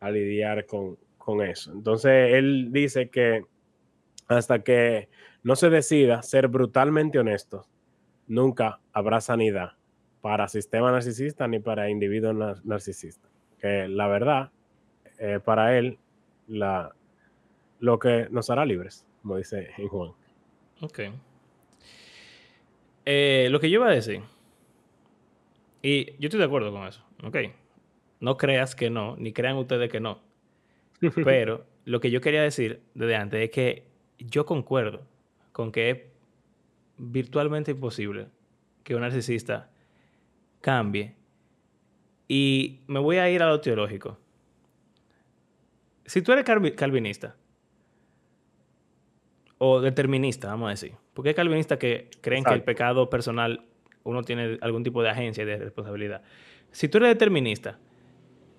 S2: a lidiar con, con eso. Entonces él dice que hasta que no se decida ser brutalmente honesto, nunca habrá sanidad para sistema narcisista ni para individuo narcisista. Que la verdad, eh, para él, la, lo que nos hará libres, como dice Juan.
S1: Ok. Eh, lo que yo iba a decir, y yo estoy de acuerdo con eso, ok. No creas que no, ni crean ustedes que no. <laughs> Pero lo que yo quería decir desde antes es que yo concuerdo con que virtualmente imposible que un narcisista cambie. Y me voy a ir a lo teológico. Si tú eres calvinista, o determinista, vamos a decir, porque hay calvinistas que creen que el pecado personal uno tiene algún tipo de agencia y de responsabilidad. Si tú eres determinista,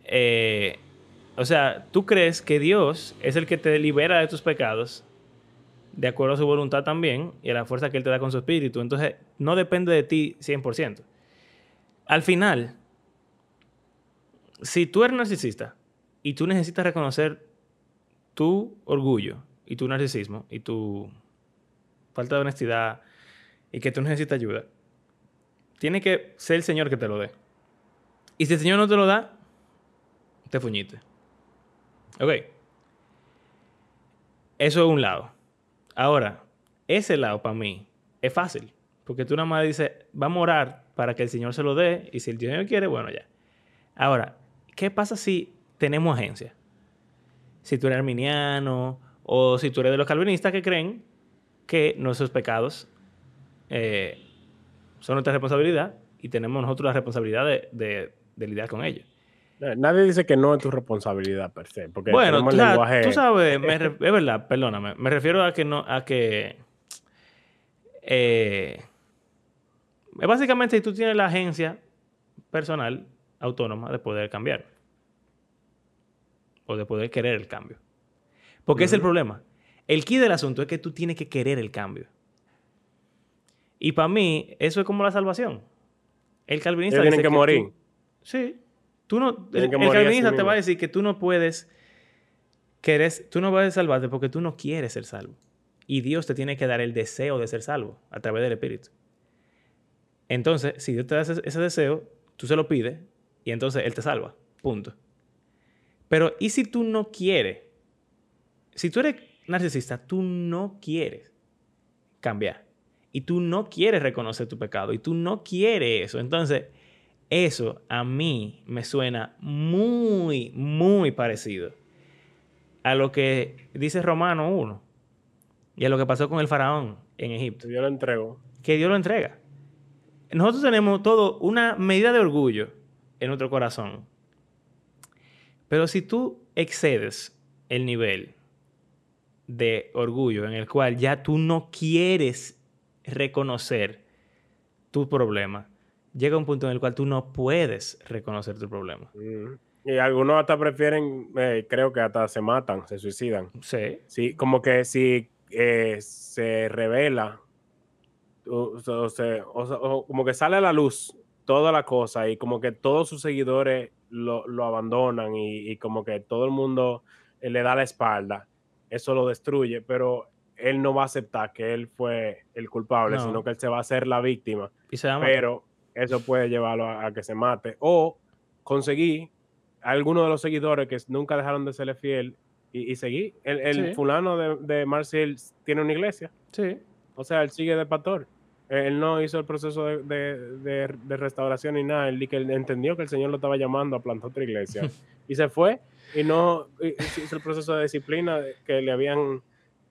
S1: eh, o sea, tú crees que Dios es el que te libera de tus pecados, de acuerdo a su voluntad también, y a la fuerza que Él te da con su espíritu. Entonces, no depende de ti 100%. Al final, si tú eres narcisista y tú necesitas reconocer tu orgullo y tu narcisismo y tu falta de honestidad y que tú necesitas ayuda, tiene que ser el Señor que te lo dé. Y si el Señor no te lo da, te fuñiste. Ok. Eso es un lado. Ahora, ese lado para mí es fácil. Porque tú nada más dices, vamos a orar para que el Señor se lo dé. Y si el Señor quiere, bueno, ya. Ahora, ¿qué pasa si tenemos agencia? Si tú eres arminiano o si tú eres de los calvinistas que creen que nuestros pecados eh, son nuestra responsabilidad y tenemos nosotros la responsabilidad de lidiar con ellos.
S2: Eh, nadie dice que no es tu responsabilidad per se. Porque
S1: bueno, tú sabes, <laughs> es verdad, perdóname. Me refiero a que no, a que. Eh, básicamente, si tú tienes la agencia personal autónoma de poder cambiar. O de poder querer el cambio. Porque es el problema. El key del asunto es que tú tienes que querer el cambio. Y para mí, eso es como la salvación. El calvinista.
S2: tienen que, morir.
S1: sí. Tú no, el, calvinista te va a decir que tú no puedes querer, tú no puedes salvarte porque tú no quieres ser salvo. Y Dios te tiene que dar el deseo de ser salvo a través del Espíritu. Entonces, si Dios te da ese, ese deseo, tú se lo pides y entonces Él te salva. Punto. Pero, ¿y si tú no quieres? Si tú eres narcisista, tú no quieres cambiar. Y tú no quieres reconocer tu pecado. Y tú no quieres eso. Entonces, eso a mí me suena muy, muy parecido a lo que dice Romano 1 y a lo que pasó con el faraón en Egipto.
S2: Dios lo entregó.
S1: Que Dios lo entrega. Nosotros tenemos todo una medida de orgullo en nuestro corazón. Pero si tú excedes el nivel de orgullo en el cual ya tú no quieres reconocer tu problema, llega un punto en el cual tú no puedes reconocer tu problema.
S2: Y algunos hasta prefieren, eh, creo que hasta se matan, se suicidan.
S1: Sí.
S2: Sí, como que si eh, se revela, o, como que sale a la luz toda la cosa y como que todos sus seguidores lo, abandonan y, como que todo el mundo eh, le da la espalda, eso lo destruye, pero él no va a aceptar que él fue el culpable, sino que él se va a hacer la víctima.
S1: Y se
S2: pero eso puede llevarlo a, que se mate. O conseguir a alguno de los seguidores que nunca dejaron de serle fiel y, seguir. El, fulano de, de Marcel tiene una iglesia.
S1: Sí.
S2: O sea, él sigue de pastor. Él no hizo el proceso de, restauración ni nada. Él, que él entendió que el Señor lo estaba llamando a plantar otra iglesia. <laughs> y se fue y no hizo el proceso de disciplina que le habían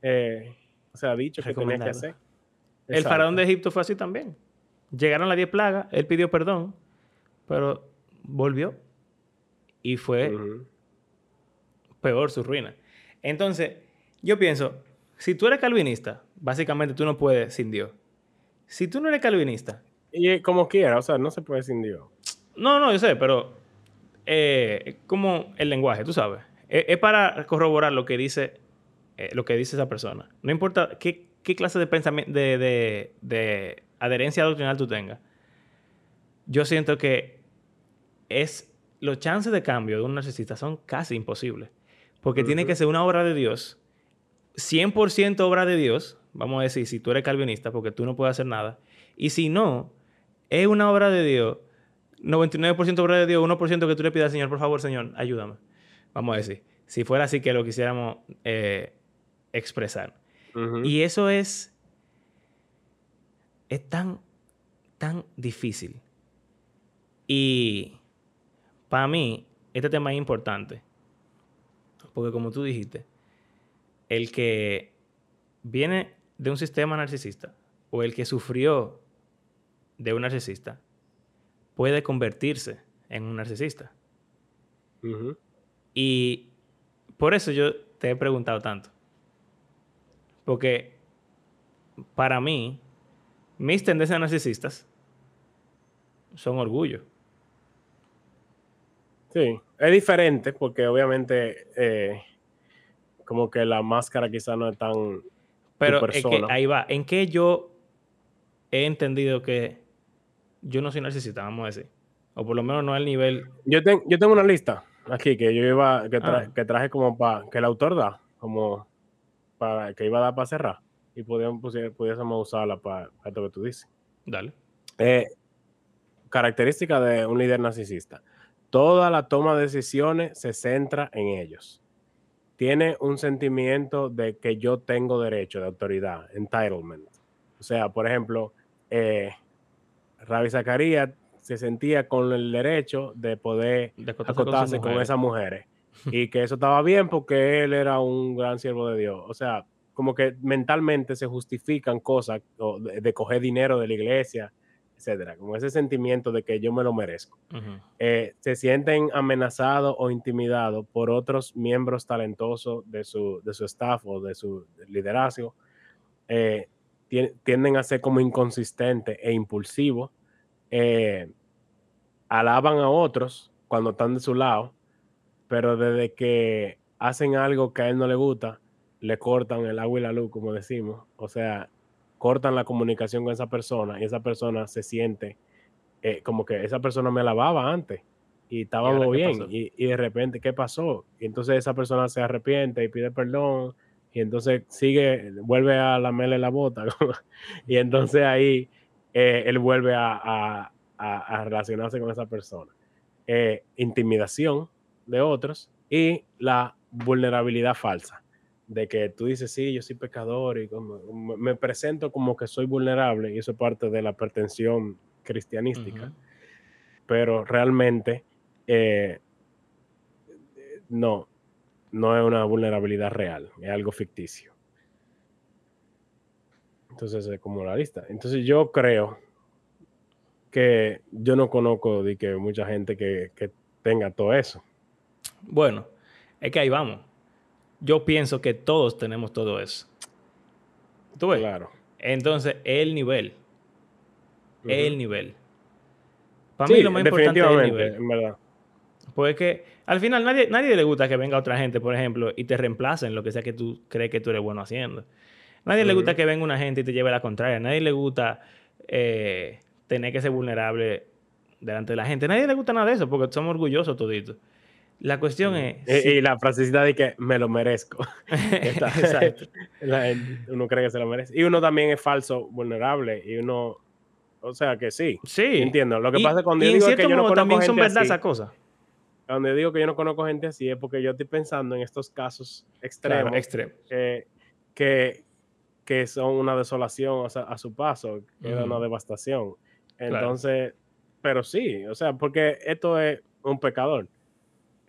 S2: eh, o sea, dicho que tenía que hacer.
S1: El faraón de Egipto fue así también. Llegaron las 10 plagas, él pidió perdón, pero volvió y fue peor su ruina. Entonces, yo pienso, si tú eres calvinista, básicamente tú no puedes sin Dios. Si tú no eres calvinista...
S2: Y como quiera, o sea, no se puede sin Dios.
S1: No, no, yo sé, pero eh, como el lenguaje, tú sabes. Es, para corroborar lo que dice eh, lo que dice esa persona. No importa qué, clase de pensamiento, de adherencia doctrinal tú tengas, yo siento que es los chances de cambio de un narcisista son casi imposibles. Porque tiene que ser una obra de Dios, 100% obra de Dios, vamos a decir, si tú eres calvinista, porque tú no puedes hacer nada. Y si no, es una obra de Dios, 99% obra de Dios, 1% que tú le pidas al Señor, por favor, Señor, ayúdame. Vamos a decir, si fuera así que lo quisiéramos eh, expresar. Y eso es es tan, tan difícil. Y para mí, este tema es importante. Porque como tú dijiste, el que viene de un sistema narcisista o el que sufrió de un narcisista puede convertirse en un narcisista. Y por eso yo te he preguntado tanto. Porque para mí, mis tendencias narcisistas son orgullo.
S2: Sí, es diferente porque obviamente eh, como que la máscara quizá no es tan...
S1: Pero es que ahí va, ¿en qué yo he entendido que yo no soy narcisista, vamos a decir? O por lo menos no al nivel...
S2: Yo, yo tengo una lista aquí que yo iba, que, ah. que traje como para, que el autor da, como para, que iba a dar para cerrar y podíamos, pudiésemos usarla para, esto que tú dices.
S1: Dale.
S2: Eh, característica de un líder narcisista. Toda la toma de decisiones se centra en ellos. Tiene un sentimiento de que yo tengo derecho de autoridad, entitlement. O sea, por ejemplo, eh, Ravi Zacarías se sentía con el derecho de poder acotarse con, esas mujeres. <laughs> y que eso estaba bien porque él era un gran siervo de Dios. O sea, como que mentalmente se justifican cosas de, coger dinero de la iglesia, etcétera, como ese sentimiento de que yo me lo merezco. Eh, se sienten amenazados o intimidados por otros miembros talentosos de su, de su staff o de su liderazgo. Eh, tienden a ser como inconsistentes e impulsivos eh, alaban a otros cuando están de su lado, pero desde que hacen algo que a él no le gusta, le cortan el agua y la luz, como decimos. O sea, cortan la comunicación con esa persona y esa persona se siente eh, como que esa persona me alababa antes y estábamos bien y, y, de repente, ¿qué pasó? Y entonces esa persona se arrepiente y pide perdón y entonces sigue, vuelve a lamerle la bota <laughs> y entonces ahí eh, él vuelve a, relacionarse con esa persona. Eh, intimidación de otros y la vulnerabilidad falsa, de que tú dices, sí, yo soy pecador y me presento como que soy vulnerable y eso es parte de la pretensión cristianística, pero realmente eh, no, no es una vulnerabilidad real, es algo ficticio. Entonces es como la lista. Entonces yo creo que yo no conozco de que mucha gente que, tenga todo eso.
S1: Bueno, es que ahí vamos. Yo pienso que todos tenemos todo eso. ¿Tú ves? Claro. Entonces, el nivel. El nivel. Para mí lo más importante es el nivel. En verdad. Pues que al final nadie, nadie le gusta que venga otra gente, por ejemplo, y te reemplacen lo que sea que tú crees que tú eres bueno haciendo. Nadie le gusta que venga una gente y te lleve la contraria. Nadie le gusta eh, tener que ser vulnerable delante de la gente. Nadie le gusta nada de eso porque somos orgullosos toditos. La cuestión es...
S2: Y, la frasecita de que me lo merezco. <laughs> Exacto. <laughs> uno cree que se lo merece. Y uno también es falso, vulnerable. Y uno... O sea que sí.
S1: Sí.
S2: Entiendo. Lo que pasa es cuando yo digo que yo no conozco también son verdad
S1: esas cosas.
S2: Cuando yo digo que yo no conozco gente así es porque yo estoy pensando en estos casos extremos.
S1: extremos.
S2: que que son una desolación a su paso, que una devastación. Entonces, pero sí, o sea, porque esto es un pecador.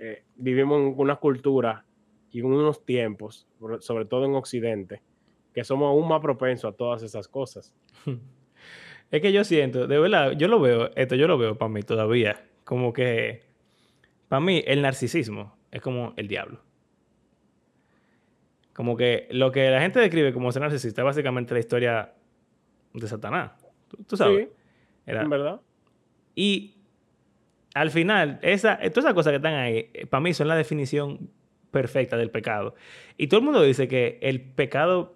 S2: Eh, vivimos en una cultura y en unos tiempos, sobre todo en Occidente, que somos aún más propensos a todas esas cosas. <laughs>
S1: Es que yo siento, de verdad, yo lo veo, esto yo lo veo para mí todavía, como que, para mí, el narcisismo es como el diablo. Como que lo que la gente describe como ser narcisista es básicamente la historia de Satanás. Tú, sabes.
S2: Era... En verdad.
S1: Y al final, esa, todas esas cosas que están ahí, eh, para mí son la definición perfecta del pecado. Y todo el mundo dice que el pecado,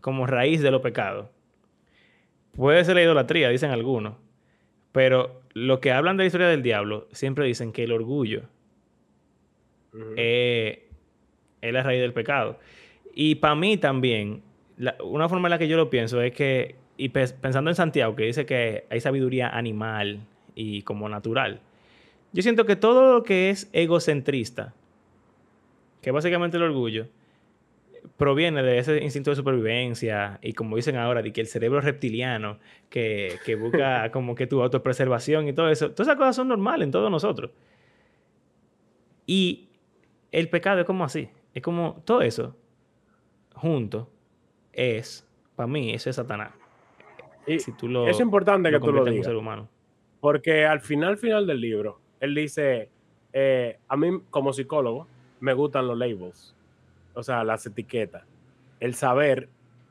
S1: como raíz de los pecados, puede ser la idolatría, dicen algunos. Pero lo que hablan de la historia del diablo, siempre dicen que el orgullo es la raíz del pecado. Y para mí también, una forma en la que yo lo pienso es que, y pensando en Santiago, que dice que hay sabiduría animal y como natural, yo siento que todo lo que es egocentrista, que básicamente el orgullo, proviene de ese instinto de supervivencia y como dicen ahora, de que el cerebro reptiliano que, que busca <laughs> como que tu autopreservación y todo eso, todas esas cosas son normales en todos nosotros. Y el pecado es como así, es como todo eso junto es, para mí, ese es Satanás.
S2: si tú lo, es importante que tú lo digas. Ser humano. Porque al final, final del libro, él dice, eh, a mí como psicólogo me gustan los labels, o sea, las etiquetas. El saber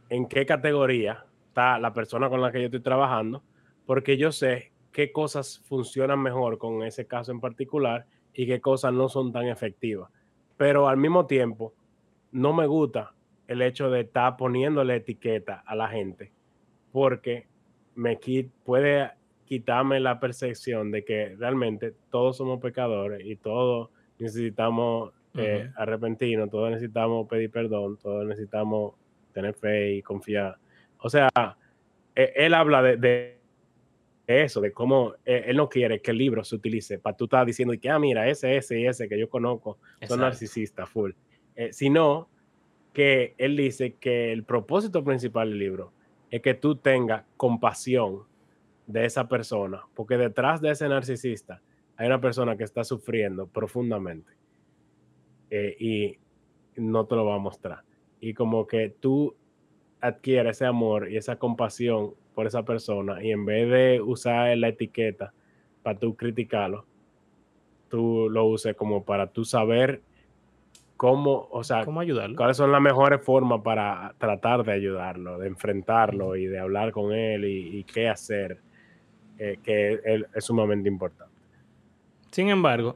S2: en qué categoría está la persona con la que yo estoy trabajando, porque yo sé qué cosas funcionan mejor con ese caso en particular y qué cosas no son tan efectivas. Pero al mismo tiempo, no me gusta el hecho de estar poniéndole etiqueta a la gente, porque me puede quitarme la percepción de que realmente todos somos pecadores y todos necesitamos eh, arrepentirnos, todos necesitamos pedir perdón, todos necesitamos tener fe y confiar. O sea, e, él habla de, eso, de cómo e, él no quiere que el libro se utilice para tú estar diciendo que, ah, mira, ese, ese y ese que yo conozco son narcisistas, full. Eh, sino que él dice que el propósito principal del libro es que tú tengas compasión de esa persona, porque detrás de ese narcisista hay una persona que está sufriendo profundamente eh, y no te lo va a mostrar. Y como que tú adquieres ese amor y esa compasión por esa persona y en vez de usar la etiqueta para tú criticarlo, tú lo uses como para tú saber cómo, o sea,
S1: ¿Cómo ayudarlo?
S2: cuáles son las mejores formas para tratar de ayudarlo, de enfrentarlo y de hablar con él y, qué hacer, eh, que es, sumamente importante.
S1: Sin embargo,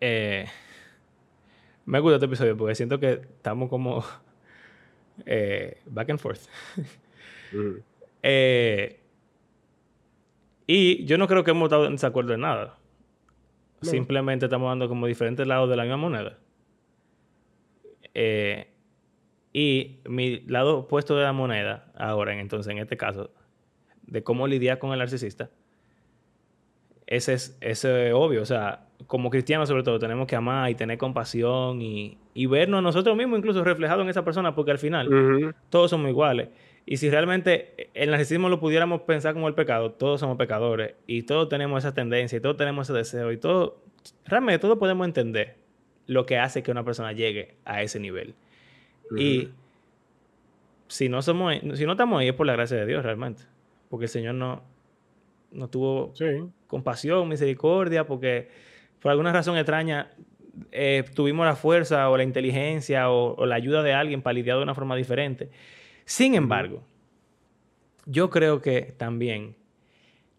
S1: eh, me gusta este episodio porque siento que estamos como <laughs> eh, back and forth. Mm. <laughs> y yo no creo que hemos estado en desacuerdo en nada. Simplemente estamos dando como diferentes lados de la misma moneda. Eh, y mi lado opuesto de la moneda, ahora, en, entonces, en este caso, de cómo lidiar con el narcisista, ese es, ese obvio. O sea, como cristianos, sobre todo, tenemos que amar y tener compasión y, y vernos nosotros mismos, incluso reflejados en esa persona, porque al final todos somos iguales. Y si realmente el narcisismo lo pudiéramos pensar como el pecado, todos somos pecadores y todos tenemos esa tendencia y todos tenemos ese deseo y todo, realmente todos podemos entender lo que hace que una persona llegue a ese nivel. Y si no, somos, si no estamos ahí es por la gracia de Dios realmente. Porque el Señor no, no tuvo compasión, misericordia, porque por alguna razón extraña eh, tuvimos la fuerza o la inteligencia o, la ayuda de alguien para lidiar de una forma diferente. Sin embargo, yo creo que también,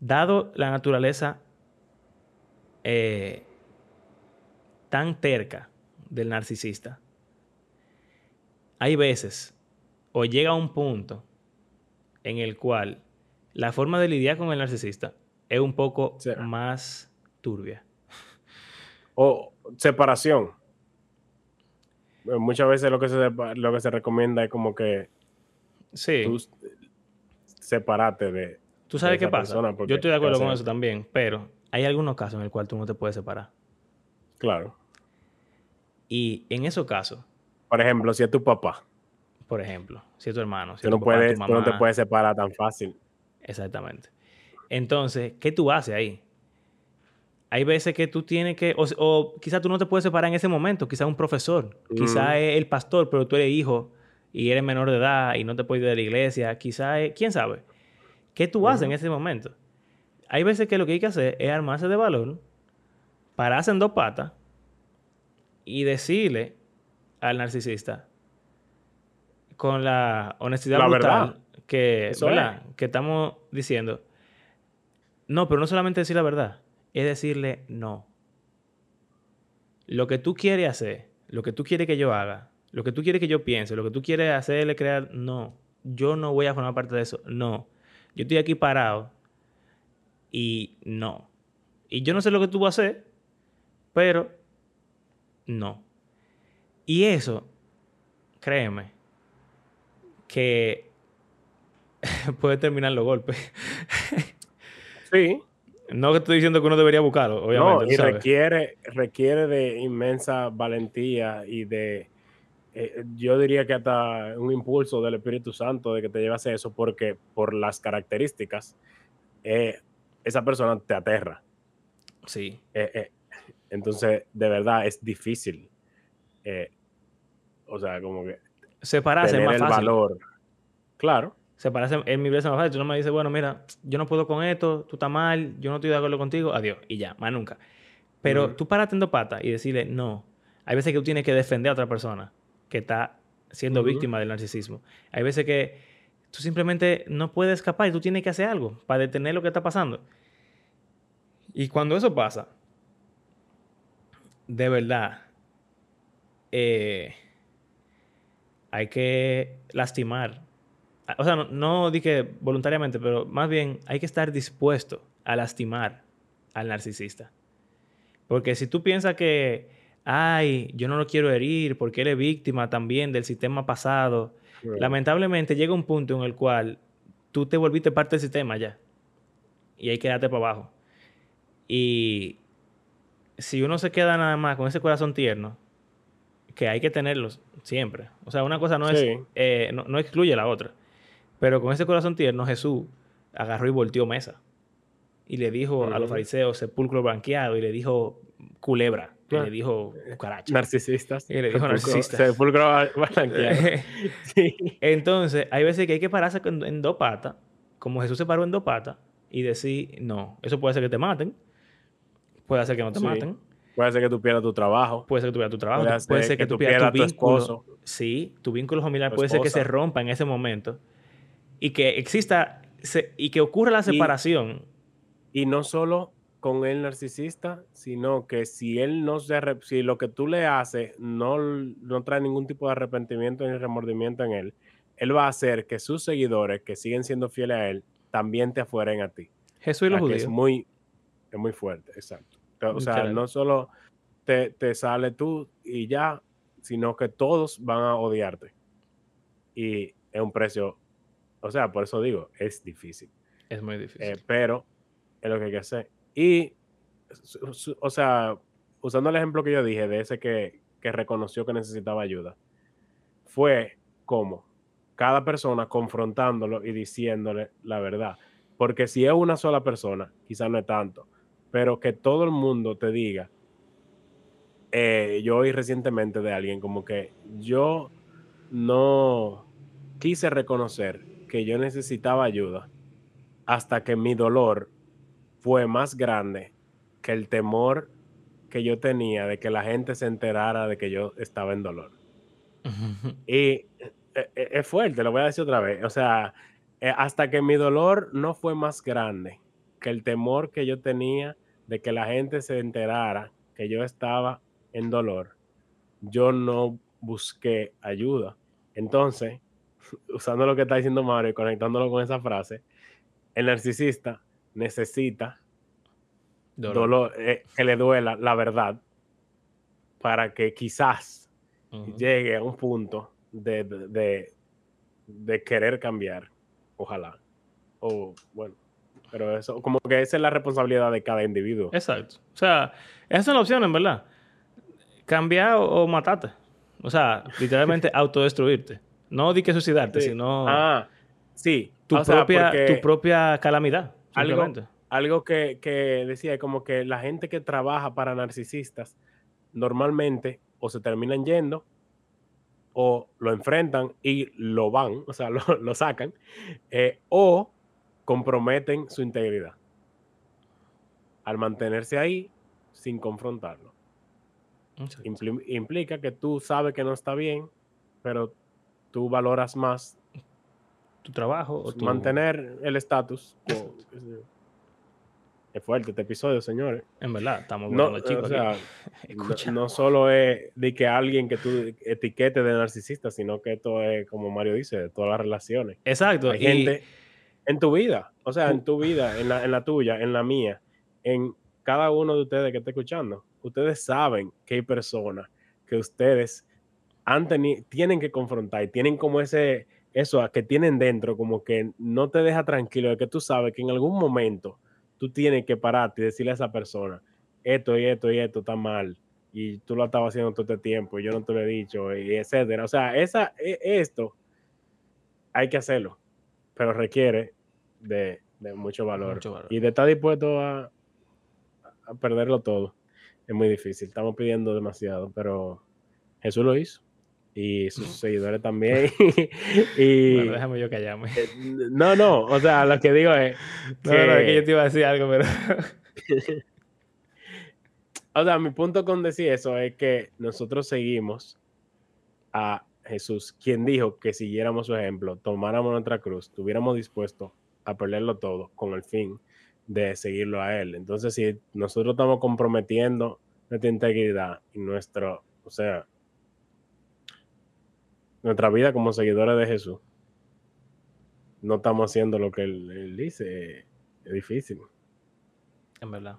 S1: dado la naturaleza eh, tan terca del narcisista, hay veces o llega a un punto en el cual la forma de lidiar con el narcisista es un poco más turbia.
S2: O separación. Muchas veces lo que se, lo que se recomienda es como que
S1: sí. tú
S2: separate de.
S1: ¿Tú sabes qué pasa? Yo estoy de acuerdo con eso también, pero hay algunos casos en los cuales tú no te puedes separar.
S2: Claro.
S1: Y en esos casos.
S2: Por ejemplo, si es tu papá.
S1: Por ejemplo, si es tu hermano. Si
S2: tú, no puedes, no te puedes separar tan fácil.
S1: Exactamente. Entonces, ¿qué tú haces ahí? Hay veces que tú tienes que, o, quizás tú no te puedes separar en ese momento, quizás un profesor, quizás es el pastor, pero tú eres hijo y eres menor de edad y no te puedes ir de la iglesia, quizás es, quién sabe. ¿Qué tú haces en ese momento? Hay veces que lo que hay que hacer es armarse de valor, pararse en dos patas y decirle al narcisista con la honestidad
S2: la verdad.
S1: Que, que estamos diciendo, no, pero no solamente decir la verdad, es decirle no. Lo que tú quieres hacer, lo que tú quieres que yo haga, lo que tú quieres que yo piense, lo que tú quieres hacerle crear, no. Yo no voy a formar parte de eso, no. Yo estoy aquí parado y no. Y yo no sé lo que tú vas a hacer, pero no. Y eso, créeme, que <laughs> puede terminar los golpes. <laughs>
S2: sí.
S1: No que estoy diciendo que uno debería buscarlo, obviamente.
S2: No, y requiere, requiere de inmensa valentía y de, eh, yo diría que hasta un impulso del Espíritu Santo de que te hacer eso, porque por las características, eh, esa persona te aterra.
S1: Sí.
S2: Eh, entonces, de verdad, es difícil. o sea, como que...
S1: Separarse
S2: más fácil. el valor. Claro.
S1: Separarse en mi iglesia más fácil. Tú no me dices, bueno, mira, yo no puedo con esto, tú estás mal, yo no estoy de acuerdo contigo, adiós, y ya, más nunca. Pero tú paras en pata y decirle, no. Hay veces que tú tienes que defender a otra persona que está siendo víctima del narcisismo. Hay veces que tú simplemente no puedes escapar y tú tienes que hacer algo para detener lo que está pasando. Y cuando eso pasa, de verdad, eh, hay que lastimar. O sea, no, no dije voluntariamente, pero más bien hay que estar dispuesto a lastimar al narcisista. Porque si tú piensas que, ay, yo no lo quiero herir porque él es víctima también del sistema pasado, lamentablemente llega un punto en el cual tú te volviste parte del sistema ya. Y hay que darte para abajo. Y si uno se queda nada más con ese corazón tierno, que hay que tenerlo siempre. O sea, una cosa no es, eh, no, excluye la otra. Pero con ese corazón tierno, Jesús agarró y volteó mesa. Y le dijo a los fariseos sepulcro blanqueado y le dijo culebra. Y le dijo cucaracha.
S2: Narcisistas.
S1: Y le dijo narcisistas.
S2: Sepulcro <laughs> blanqueado.
S1: Entonces, hay veces que hay que pararse en dos patas, como Jesús se paró en dos patas, y decir, no, eso puede ser que te maten, puede ser que no te maten.
S2: Puede ser que tú pierdas tu trabajo.
S1: Puede ser que tú pierdas tu trabajo. Puede, ser, que, tú pierdas, tu vínculo. Sí, tu vínculo familiar puede ser que se rompa en ese momento. Y que exista y que ocurra la separación.
S2: Y, no solo con el narcisista, sino que si él no se si lo que tú le haces no, no trae ningún tipo de arrepentimiento ni remordimiento en él, él va a hacer que sus seguidores que siguen siendo fieles a él también te afueren a ti.
S1: Jesús y los judíos.
S2: Es muy, es muy fuerte, exacto. O sea, no solo te, te, sale tú y ya, sino que todos van a odiarte. Y es un precio, o sea, por eso digo, es difícil.
S1: Es muy difícil.
S2: Eh, pero es lo que hay que hacer. Y, o sea, usando el ejemplo que yo dije de ese que, que reconoció que necesitaba ayuda, fue como cada persona confrontándolo y diciéndole la verdad. Porque si es una sola persona, quizás no es tanto, pero que todo el mundo te diga, eh, yo oí recientemente de alguien como que yo no quise reconocer que yo necesitaba ayuda hasta que mi dolor fue más grande que el temor que yo tenía de que la gente se enterara de que yo estaba en dolor. y eh, eh, es fuerte, lo voy a decir otra vez. O sea, eh, hasta que mi dolor no fue más grande que el temor que yo tenía de que la gente se enterara que yo estaba en dolor, yo no busqué ayuda. Entonces, usando lo que está diciendo Mario y conectándolo con esa frase, el narcisista necesita dolor, que le duela la verdad para que quizás llegue a un punto de, de, querer cambiar. Ojalá. O bueno, pero eso, como que esa es la responsabilidad de cada individuo.
S1: Exacto. O sea, esas son opciones, ¿verdad? Cambiar o, matarte. O sea, literalmente <laughs> autodestruirte. No di que suicidarte, sino.
S2: Ah, sí.
S1: Tu, propia, tu propia calamidad.
S2: Algo, algo que, que decía, como que la gente que trabaja para narcisistas normalmente o se terminan yendo o lo enfrentan y lo van, o sea, <laughs> lo, sacan, eh, o comprometen su integridad al mantenerse ahí sin confrontarlo. implica que tú sabes que no está bien, pero tú valoras más
S1: tu trabajo
S2: o mantener el estatus. Es fuerte este episodio, señores.
S1: En verdad, estamos no, los chicos. <laughs>
S2: no, solo es de que alguien que tú etiquete de narcisista, sino que esto es, como Mario dice, de todas las relaciones.
S1: Exacto.
S2: Hay gente en tu vida, o sea, en tu vida, en la, en la tuya, en la mía, en cada uno de ustedes que está escuchando. Ustedes saben que hay personas que ustedes han tienen que confrontar y tienen como ese, eso que tienen dentro, como que no te deja tranquilo, de que tú sabes que en algún momento tú tienes que pararte y decirle a esa persona, esto y esto y esto está mal, y tú lo estabas haciendo todo este tiempo, y yo no te lo he dicho, y etcétera. O sea, esa, e, esto hay que hacerlo, pero requiere de, mucho, valor. Y de estar dispuesto a, a perderlo todo. Es muy difícil. Estamos pidiendo demasiado, pero Jesús lo hizo. Y sus seguidores también. <laughs> <laughs> y,
S1: bueno, déjame yo callarme. Eh,
S2: no, no, o sea, lo que digo es.
S1: No, no, es que yo te iba a decir algo, pero. <laughs>
S2: o sea, mi punto con decir eso es que nosotros seguimos a Jesús, quien dijo que siguiéramos su ejemplo, tomáramos nuestra cruz, estuviéramos dispuestos a perderlo todo con el fin de seguirlo a Él. Entonces, si nosotros estamos comprometiendo nuestra integridad y nuestro, o sea, nuestra vida como seguidores de Jesús, no estamos haciendo lo que Él, dice, es difícil.
S1: En verdad.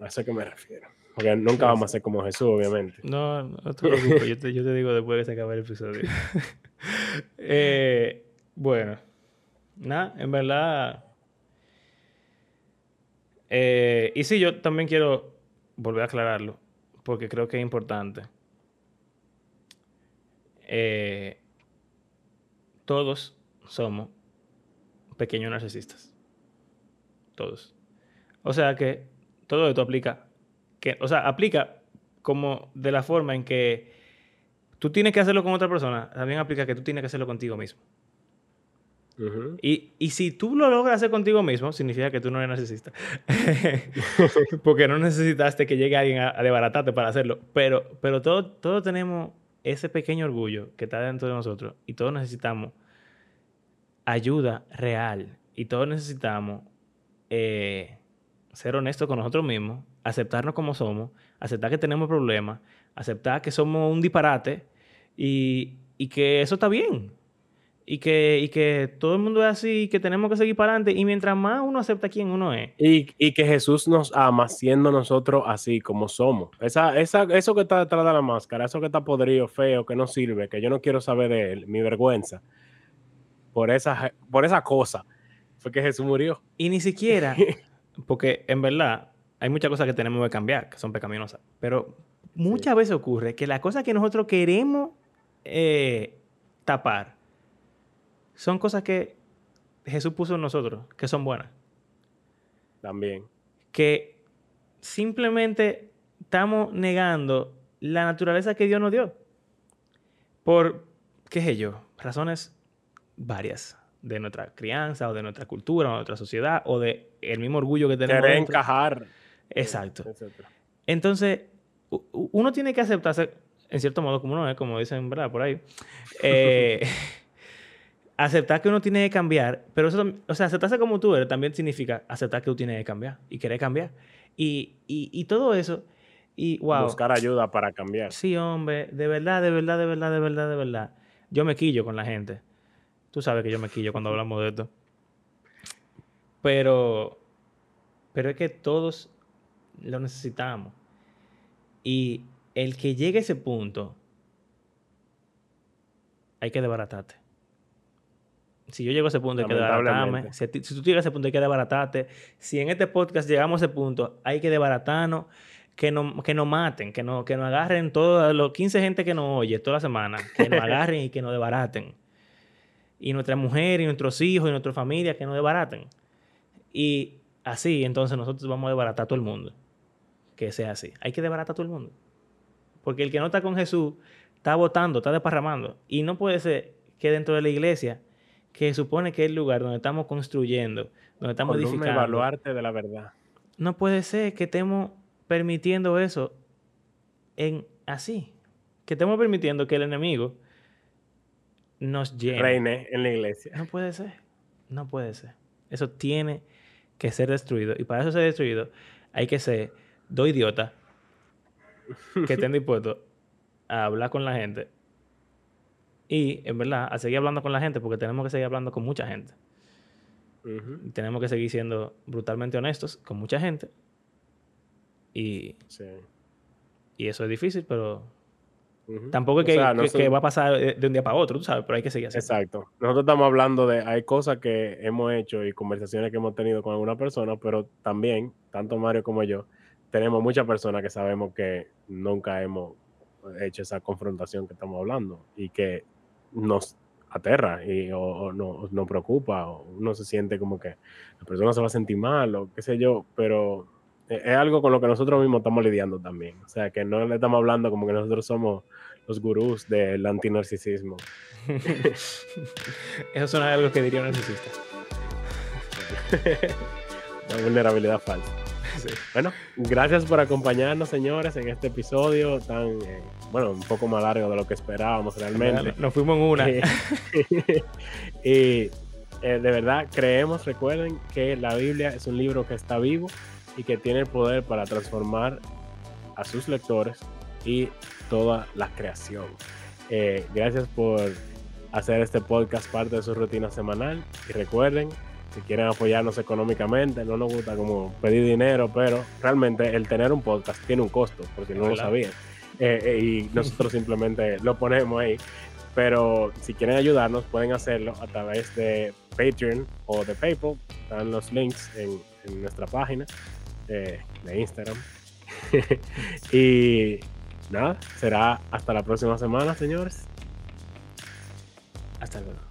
S2: A eso que me refiero. Porque nunca vamos a ser como Jesús, obviamente.
S1: No, no te preocupes. yo, te, yo te digo después que se acabe el episodio. <laughs> eh, bueno, nada, en verdad. Eh, y sí, yo también quiero volver a aclararlo, porque creo que es importante. Eh, todos somos pequeños narcisistas. Todos. O sea que todo esto aplica o sea, aplica como de la forma en que tú tienes que hacerlo con otra persona, también aplica que tú tienes que hacerlo contigo mismo. y, y, si tú lo logras hacer contigo mismo, significa que tú no eres narcisista. <laughs> Porque no necesitaste que llegue alguien a, a, desbaratarte para hacerlo. Pero, pero todos todo tenemos ese pequeño orgullo que está dentro de nosotros y todos necesitamos ayuda real y todos necesitamos eh, ser honestos con nosotros mismos aceptarnos como somos, aceptar que tenemos problemas, aceptar que somos un disparate y, que eso está bien. Y que, y que todo el mundo es así y que tenemos que seguir para adelante. Y mientras más uno acepta quién uno es.
S2: Y, que Jesús nos ama siendo nosotros así como somos. Esa, esa, eso que está detrás de la máscara, eso que está podrido, feo, que no sirve, que yo no quiero saber de él, mi vergüenza, por esa, por esa cosa, fue que Jesús murió.
S1: Y ni siquiera, <laughs> porque en verdad, hay muchas cosas que tenemos que cambiar, que son pecaminosas. Pero muchas veces ocurre que las cosas que nosotros queremos eh, tapar son cosas que Jesús puso en nosotros, que son buenas.
S2: También.
S1: Que simplemente estamos negando la naturaleza que Dios nos dio. Por, qué sé yo, razones varias de nuestra crianza o de nuestra cultura o de nuestra sociedad o de el mismo orgullo que tenemos.
S2: Querer encajar.
S1: Exacto. Entonces, uno tiene que aceptarse, en cierto modo, como uno es, como dicen, ¿verdad? Por ahí. <laughs> Eh, aceptar que uno tiene que cambiar, pero eso, o sea, aceptarse como tú eres también significa aceptar que tú tienes que cambiar y querer cambiar. Y, y, todo eso, y wow.
S2: Buscar ayuda para cambiar.
S1: Sí, hombre, de verdad, de verdad, de verdad, de verdad, de verdad. Yo me quillo con la gente. Tú sabes que yo me quillo cuando hablamos de esto. Pero, pero es que todos lo necesitamos. Y el que llegue a ese punto, hay que desbaratarte. Si yo llego a ese punto, hay que desbaratarme. Si, tú llegas a ese punto, hay que desbaratarte. Si en este podcast llegamos a ese punto, hay que desbaratarnos, que nos que no maten, que nos, que agarren todos los 15 gente que nos oye toda la semana, que nos <laughs> agarren y que nos desbaraten. Y nuestra mujer, y nuestros hijos, y nuestra familia, que nos desbaraten. Y así, entonces nosotros vamos a desbaratar a todo el mundo que sea así. Hay que desbaratar a todo el mundo. Porque el que no está con Jesús está votando, está desparramando. Y no puede ser que dentro de la iglesia, que supone que es el lugar donde estamos construyendo, donde estamos edificando.
S2: evaluarte de la verdad.
S1: No puede ser que estemos permitiendo eso en así. Que estemos permitiendo que el enemigo nos llene.
S2: Reine en la iglesia.
S1: No puede ser. No puede ser. Eso tiene que ser destruido. Y para eso ser destruido, hay que ser dos idiotas que estén dispuestos a hablar con la gente y, en verdad, a seguir hablando con la gente porque tenemos que seguir hablando con mucha gente. Tenemos que seguir siendo brutalmente honestos con mucha gente. Y, y eso es difícil, pero tampoco es que, va a pasar de un día para otro, tú sabes, pero hay que seguir así.
S2: Exacto. Nosotros estamos hablando de, hay cosas que hemos hecho y conversaciones que hemos tenido con alguna persona, pero también, tanto Mario como yo, tenemos muchas personas que sabemos que nunca hemos hecho esa confrontación que estamos hablando y que nos aterra y, o, no, nos preocupa o uno se siente como que la persona se va a sentir mal o qué sé yo, pero e, es algo con lo que nosotros mismos estamos lidiando también. O sea, que no le estamos hablando como que nosotros somos los gurús del antinarcisismo. <laughs>
S1: Eso suena a algo que diría un narcisista. <laughs>
S2: Una vulnerabilidad falsa. Bueno, gracias por acompañarnos, señores, en este episodio tan, eh, bueno, un poco más largo de lo que esperábamos realmente.
S1: nos fuimos en una. <laughs>
S2: y eh, de verdad creemos, recuerden que la Biblia es un libro que está vivo y que tiene el poder para transformar a sus lectores y toda la creación. Eh, gracias por hacer este podcast parte de su rutina semanal y recuerden, si quieren apoyarnos económicamente, no nos gusta como pedir dinero, pero realmente el tener un podcast tiene un costo, porque no lo sabían. Eh, y <laughs> nosotros simplemente lo ponemos ahí. Pero si quieren ayudarnos, pueden hacerlo a través de Patreon o de PayPal. Están los links en, nuestra página eh, de Instagram. <laughs> y nada, será hasta la próxima semana, señores.
S1: Hasta luego.